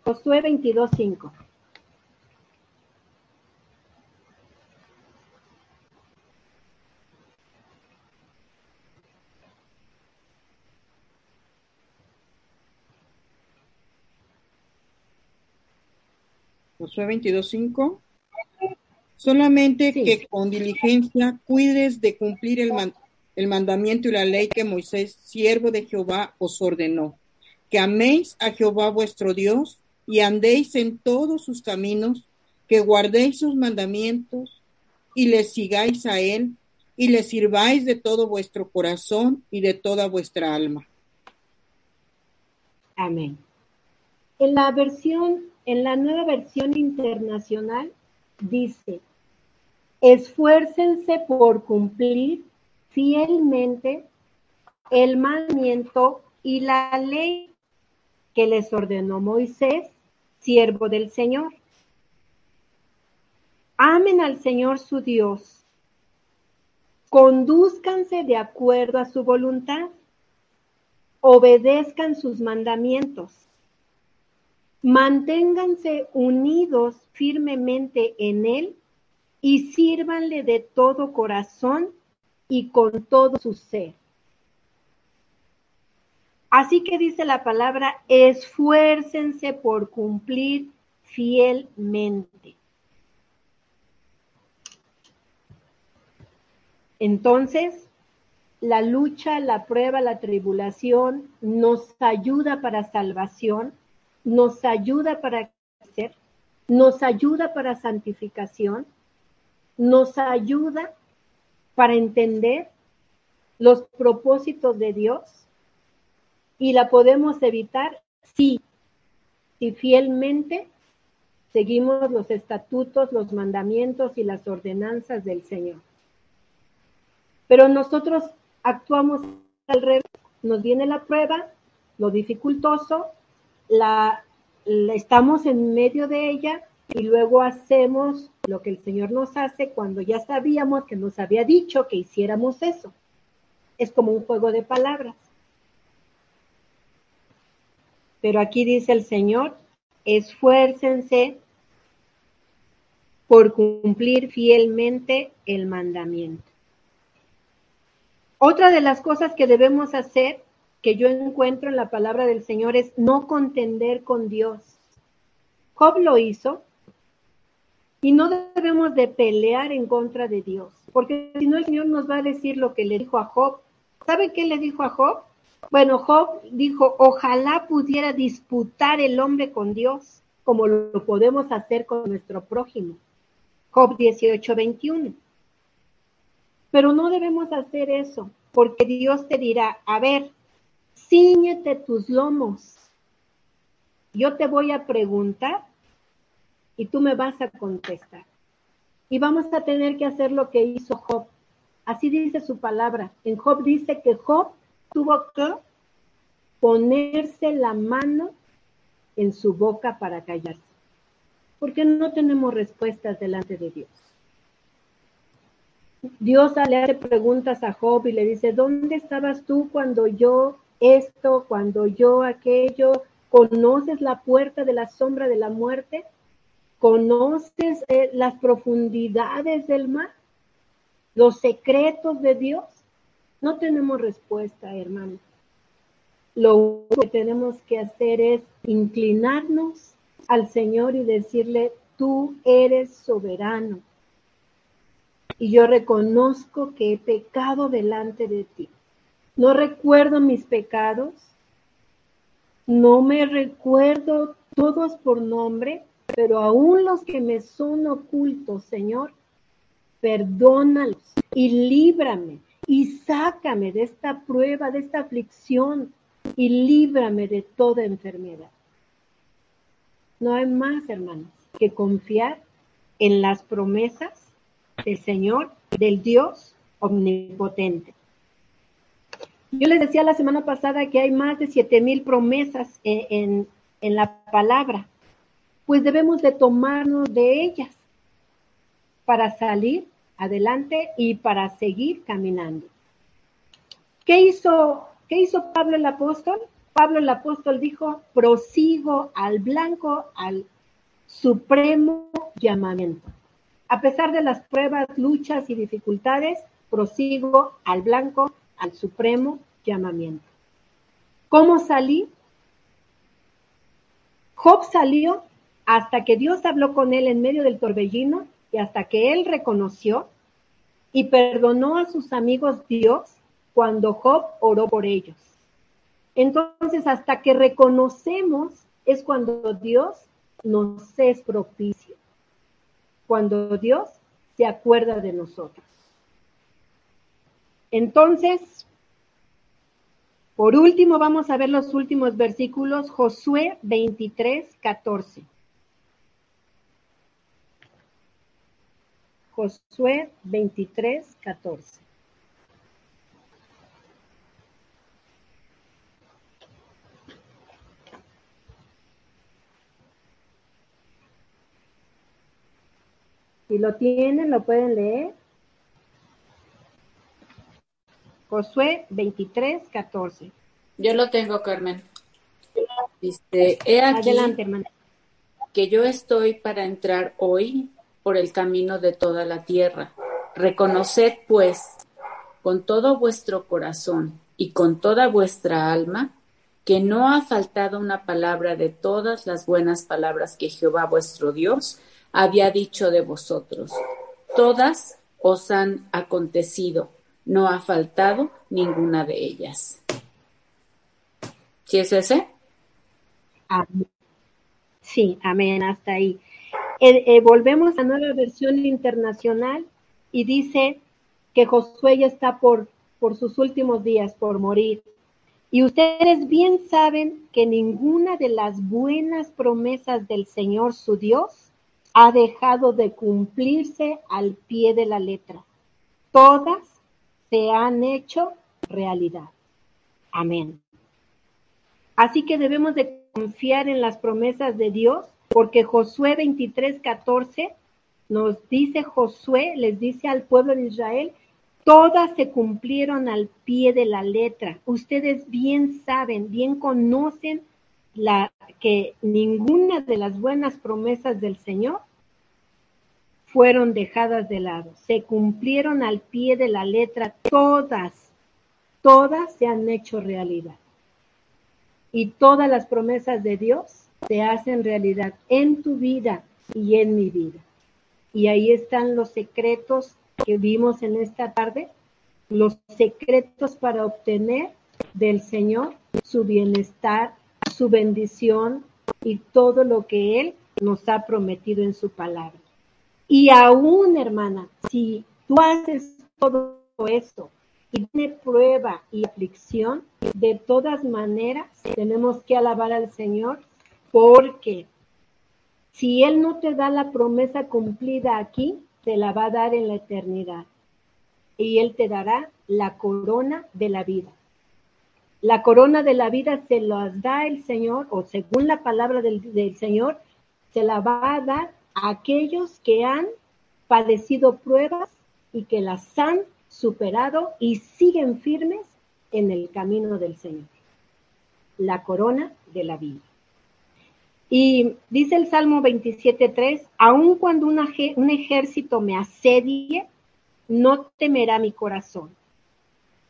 Josué 22, 5. Josué 22.5. Solamente Sí. que con diligencia cuides de cumplir el, man- el mandamiento y la ley que Moisés, siervo de Jehová, os ordenó. Que améis a Jehová vuestro Dios y andéis en todos sus caminos, que guardéis sus mandamientos y le sigáis a él y le sirváis de todo vuestro corazón y de toda vuestra alma. Amén. En la versión, en la nueva versión internacional dice, esfuércense por cumplir fielmente el mandamiento y la ley que les ordenó Moisés, siervo del Señor. Amen al Señor su Dios. Condúzcanse de acuerdo a su voluntad obedezcan sus mandamientos, manténganse unidos firmemente en Él y sírvanle de todo corazón y con todo su ser. Así que dice la palabra, esfuércense por cumplir fielmente. Entonces, la lucha, la prueba, la tribulación nos ayuda para salvación, nos ayuda para crecer, nos ayuda para santificación, nos ayuda para entender los propósitos de Dios y la podemos evitar si, si fielmente seguimos los estatutos, los mandamientos y las ordenanzas del Señor. Pero nosotros actuamos al revés. Nos viene la prueba, lo dificultoso, la, estamos en medio de ella y luego hacemos lo que el Señor nos hace cuando ya sabíamos que nos había dicho que hiciéramos eso. Es como un juego de palabras. Pero aquí dice el Señor, esfuércense por cumplir fielmente el mandamiento. Otra de las cosas que debemos hacer, que yo encuentro en la palabra del Señor, es no contender con Dios. Job lo hizo y no debemos de pelear en contra de Dios, porque si no el Señor nos va a decir lo que le dijo a Job. ¿Sabe qué le dijo a Job? Bueno, Job dijo, ojalá pudiera disputar el hombre con Dios, como lo podemos hacer con nuestro prójimo. Job 18, 21. Pero no debemos hacer eso, porque Dios te dirá, a ver, ciñete tus lomos. Yo te voy a preguntar y tú me vas a contestar. Y vamos a tener que hacer lo que hizo Job. Así dice su palabra. En Job dice que Job tuvo que ponerse la mano en su boca para callarse. Porque no tenemos respuestas delante de Dios. Dios le hace preguntas a Job y le dice, ¿dónde estabas tú cuando yo esto, cuando yo aquello? ¿Conoces la puerta de la sombra de la muerte? ¿Conoces eh, las profundidades del mar? ¿Los secretos de Dios? No tenemos respuesta, hermano. Lo único que tenemos que hacer es inclinarnos al Señor y decirle, tú eres soberano y yo reconozco que he pecado delante de ti. No recuerdo mis pecados, no me recuerdo todos por nombre, pero aún los que me son ocultos, Señor, perdónalos y líbrame y sácame de esta prueba, de esta aflicción y líbrame de toda enfermedad. No hay más, hermanos, que confiar en las promesas del Señor, del Dios omnipotente. Yo les decía la semana pasada que hay más de siete mil promesas en, en la palabra, pues debemos de tomarnos de ellas para salir adelante y para seguir caminando. ¿Qué hizo, qué hizo Pablo el apóstol? Pablo el apóstol dijo, prosigo al blanco, al supremo llamamiento. A pesar de las pruebas, luchas y dificultades, prosigo al blanco, al supremo llamamiento. ¿Cómo salí? Job salió hasta que Dios habló con él en medio del torbellino y hasta que él reconoció y perdonó a sus amigos Dios cuando Job oró por ellos. Entonces, hasta que reconocemos es cuando Dios nos es propicio, cuando Dios se acuerda de nosotros. Entonces, por último, vamos a ver los últimos versículos, Josué 23, 14. Josué 23, 14. Si lo tienen, lo pueden leer. Josué 23, 14. Yo lo tengo, Carmen. Dice, he aquí Adelante, que yo estoy para entrar hoy por el camino de toda la tierra. Reconoced, pues, con todo vuestro corazón y con toda vuestra alma, que no ha faltado una palabra de todas las buenas palabras que Jehová vuestro Dios había dicho de vosotros. Todas os han acontecido, no ha faltado ninguna de ellas. ¿Sí es ese? Sí, amén, hasta ahí. Eh, eh, volvemos a nueva versión internacional y dice que Josué ya está por, por sus últimos días, por morir. Y ustedes bien saben que ninguna de las buenas promesas del Señor su Dios ha dejado de cumplirse al pie de la letra. Todas se han hecho realidad. Amén. Así que debemos de confiar en las promesas de Dios porque Josué 23, 14 nos dice Josué, les dice al pueblo de Israel, todas se cumplieron al pie de la letra. Ustedes bien saben, bien conocen la, que ninguna de las buenas promesas del Señor fueron dejadas de lado. Se cumplieron al pie de la letra todas, todas se han hecho realidad. Y todas las promesas de Dios se hacen realidad en tu vida y en mi vida. Y ahí están los secretos que vimos en esta tarde, los secretos para obtener del Señor su bienestar, su bendición y todo lo que Él nos ha prometido en su palabra. Y aún, hermana, si tú haces todo esto y tiene prueba y aflicción, de todas maneras tenemos que alabar al Señor porque si Él no te da la promesa cumplida aquí, te la va a dar en la eternidad. Y Él te dará la corona de la vida. La corona de la vida se la da el Señor, o según la palabra del, del Señor, se la va a dar a aquellos que han padecido pruebas y que las han superado y siguen firmes en el camino del Señor. La corona de la vida. Y dice el Salmo 27.3, aun cuando un ejército me asedie, no temerá mi corazón.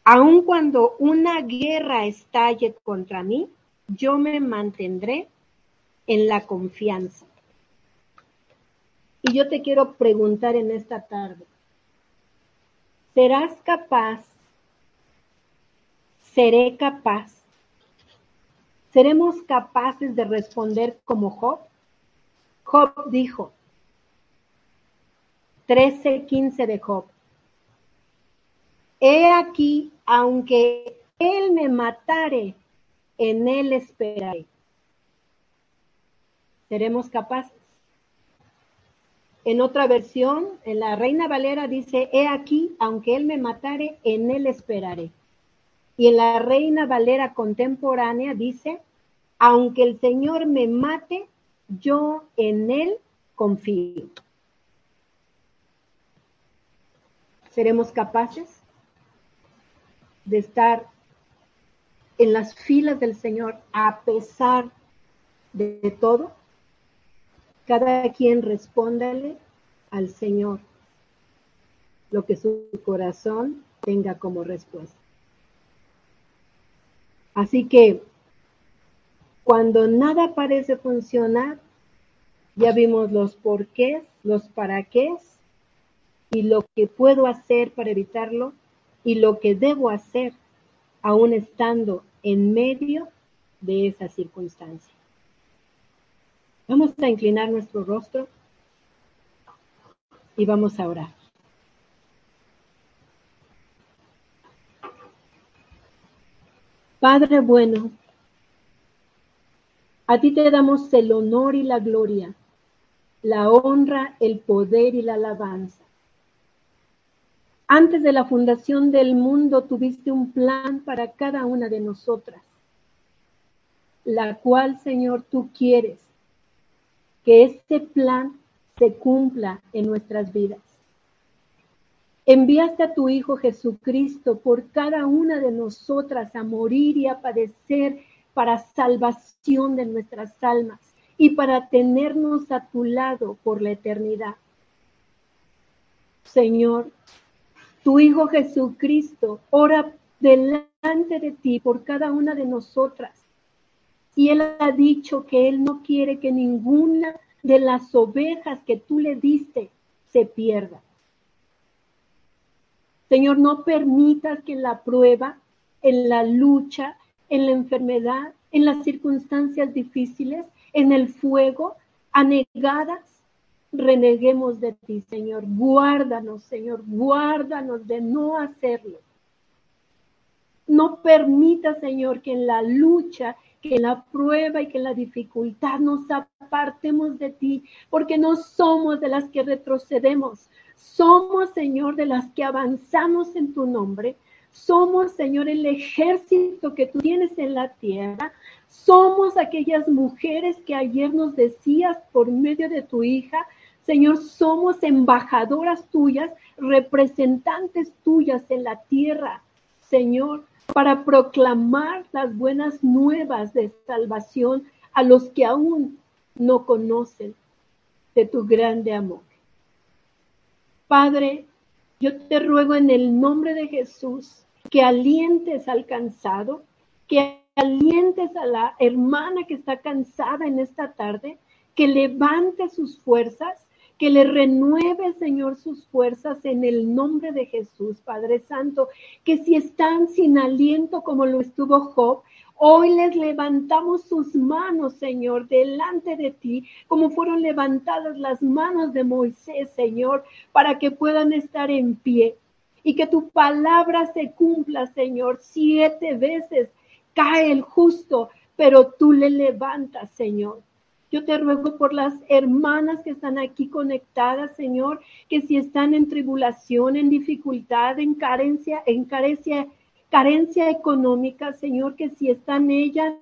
Aun cuando una guerra estalle contra mí, yo me mantendré en la confianza. Y yo te quiero preguntar en esta tarde, ¿serás capaz? ¿Seré capaz ¿Seremos capaces de responder como Job? Job dijo, 13:15 de Job, he aquí, aunque él me matare, en él esperaré. ¿Seremos capaces? En otra versión, en la Reina Valera dice, he aquí, aunque él me matare, en él esperaré. Y en la Reina Valera contemporánea dice, aunque el Señor me mate, yo en él confío. ¿Seremos capaces de estar en las filas del Señor a pesar de todo? Cada quien respóndale al Señor lo que su corazón tenga como respuesta. Así que cuando nada parece funcionar, ya vimos los porqués, los para qué y lo que puedo hacer para evitarlo y lo que debo hacer aún estando en medio de esa circunstancia. Vamos a inclinar nuestro rostro y vamos a orar. Padre bueno, a ti te damos el honor y la gloria, la honra, el poder y la alabanza. Antes de la fundación del mundo tuviste un plan para cada una de nosotras, la cual, Señor, tú quieres que este plan se cumpla en nuestras vidas. Enviaste a tu Hijo Jesucristo por cada una de nosotras a morir y a padecer para salvación de nuestras almas y para tenernos a tu lado por la eternidad. Señor, tu Hijo Jesucristo ora delante de ti por cada una de nosotras y él ha dicho que él no quiere que ninguna de las ovejas que tú le diste se pierda. Señor, no permitas que en la prueba, en la lucha, en la enfermedad, en las circunstancias difíciles, en el fuego, anegadas, reneguemos de ti, Señor. Guárdanos, Señor, guárdanos de no hacerlo. No permita, Señor, que en la lucha que la prueba y que la dificultad nos apartemos de ti, porque no somos de las que retrocedemos, somos, Señor, de las que avanzamos en tu nombre. Somos, Señor, el ejército que tú tienes en la tierra. Somos aquellas mujeres que ayer nos decías por medio de tu hija, Señor, somos embajadoras tuyas, representantes tuyas en la tierra. Señor, para proclamar las buenas nuevas de salvación a los que aún no conocen de tu grande amor. Padre, yo te ruego en el nombre de Jesús que alientes al cansado, que alientes a la hermana que está cansada en esta tarde, que levante sus fuerzas que le renueve, Señor, sus fuerzas en el nombre de Jesús, Padre Santo, que si están sin aliento como lo estuvo Job, Hoy les levantamos sus manos, Señor, delante de ti, como fueron levantadas las manos de Moisés, Señor, para que puedan estar en pie. Y que tu palabra se cumpla, Señor. Siete veces cae el justo, pero tú le levantas, Señor. Yo te ruego por las hermanas que están aquí conectadas, Señor, que si están en tribulación, en dificultad, en carencia, en carencia, económica, Señor, que si están ellas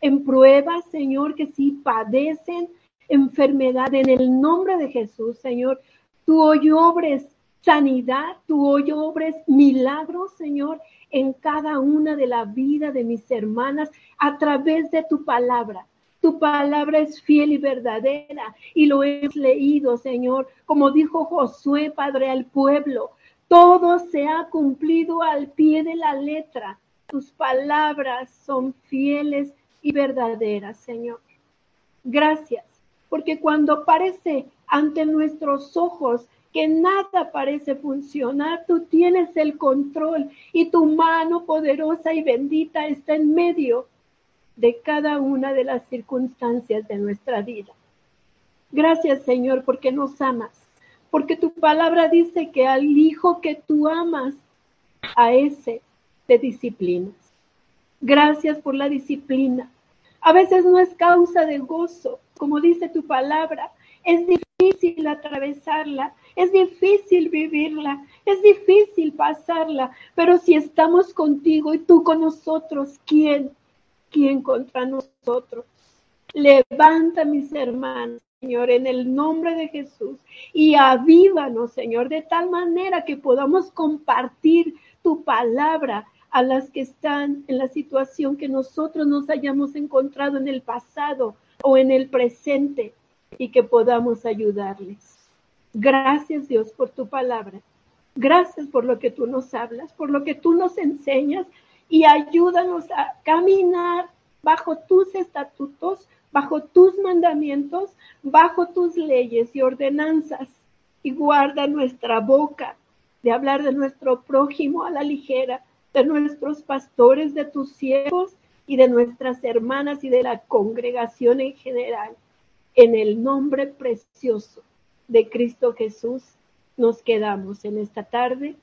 en pruebas, Señor, que si padecen enfermedad en el nombre de Jesús, Señor, tú hoy obres sanidad, tú hoy obres milagros, Señor, en cada una de la vida de mis hermanas a través de tu palabra. Tu palabra es fiel y verdadera y lo hemos leído, Señor, como dijo Josué, Padre, al pueblo. Todo se ha cumplido al pie de la letra. Tus palabras son fieles y verdaderas, Señor. Gracias, porque cuando parece ante nuestros ojos que nada parece funcionar, tú tienes el control y tu mano poderosa y bendita está en medio de cada una de las circunstancias de nuestra vida. Gracias, Señor, porque nos amas, porque tu palabra dice que al Hijo que tú amas, a ese de disciplinas. Gracias por la disciplina. A veces no es causa de gozo, como dice tu palabra. Es difícil atravesarla, es difícil vivirla, es difícil pasarla, pero si estamos contigo y tú con nosotros, ¿quién? ¿Quién contra nosotros? Levanta mis hermanos, Señor, en el nombre de Jesús y avívanos, Señor, de tal manera que podamos compartir tu palabra a las que están en la situación que nosotros nos hayamos encontrado en el pasado o en el presente y que podamos ayudarles. Gracias Dios por tu palabra. Gracias por lo que tú nos hablas, por lo que tú nos enseñas y ayúdanos a caminar bajo tus estatutos, bajo tus mandamientos, bajo tus leyes y ordenanzas. Y guarda nuestra boca de hablar de nuestro prójimo a la ligera, de nuestros pastores, de tus siervos y de nuestras hermanas y de la congregación en general. En el nombre precioso de Cristo Jesús nos quedamos en esta tarde.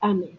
Amén.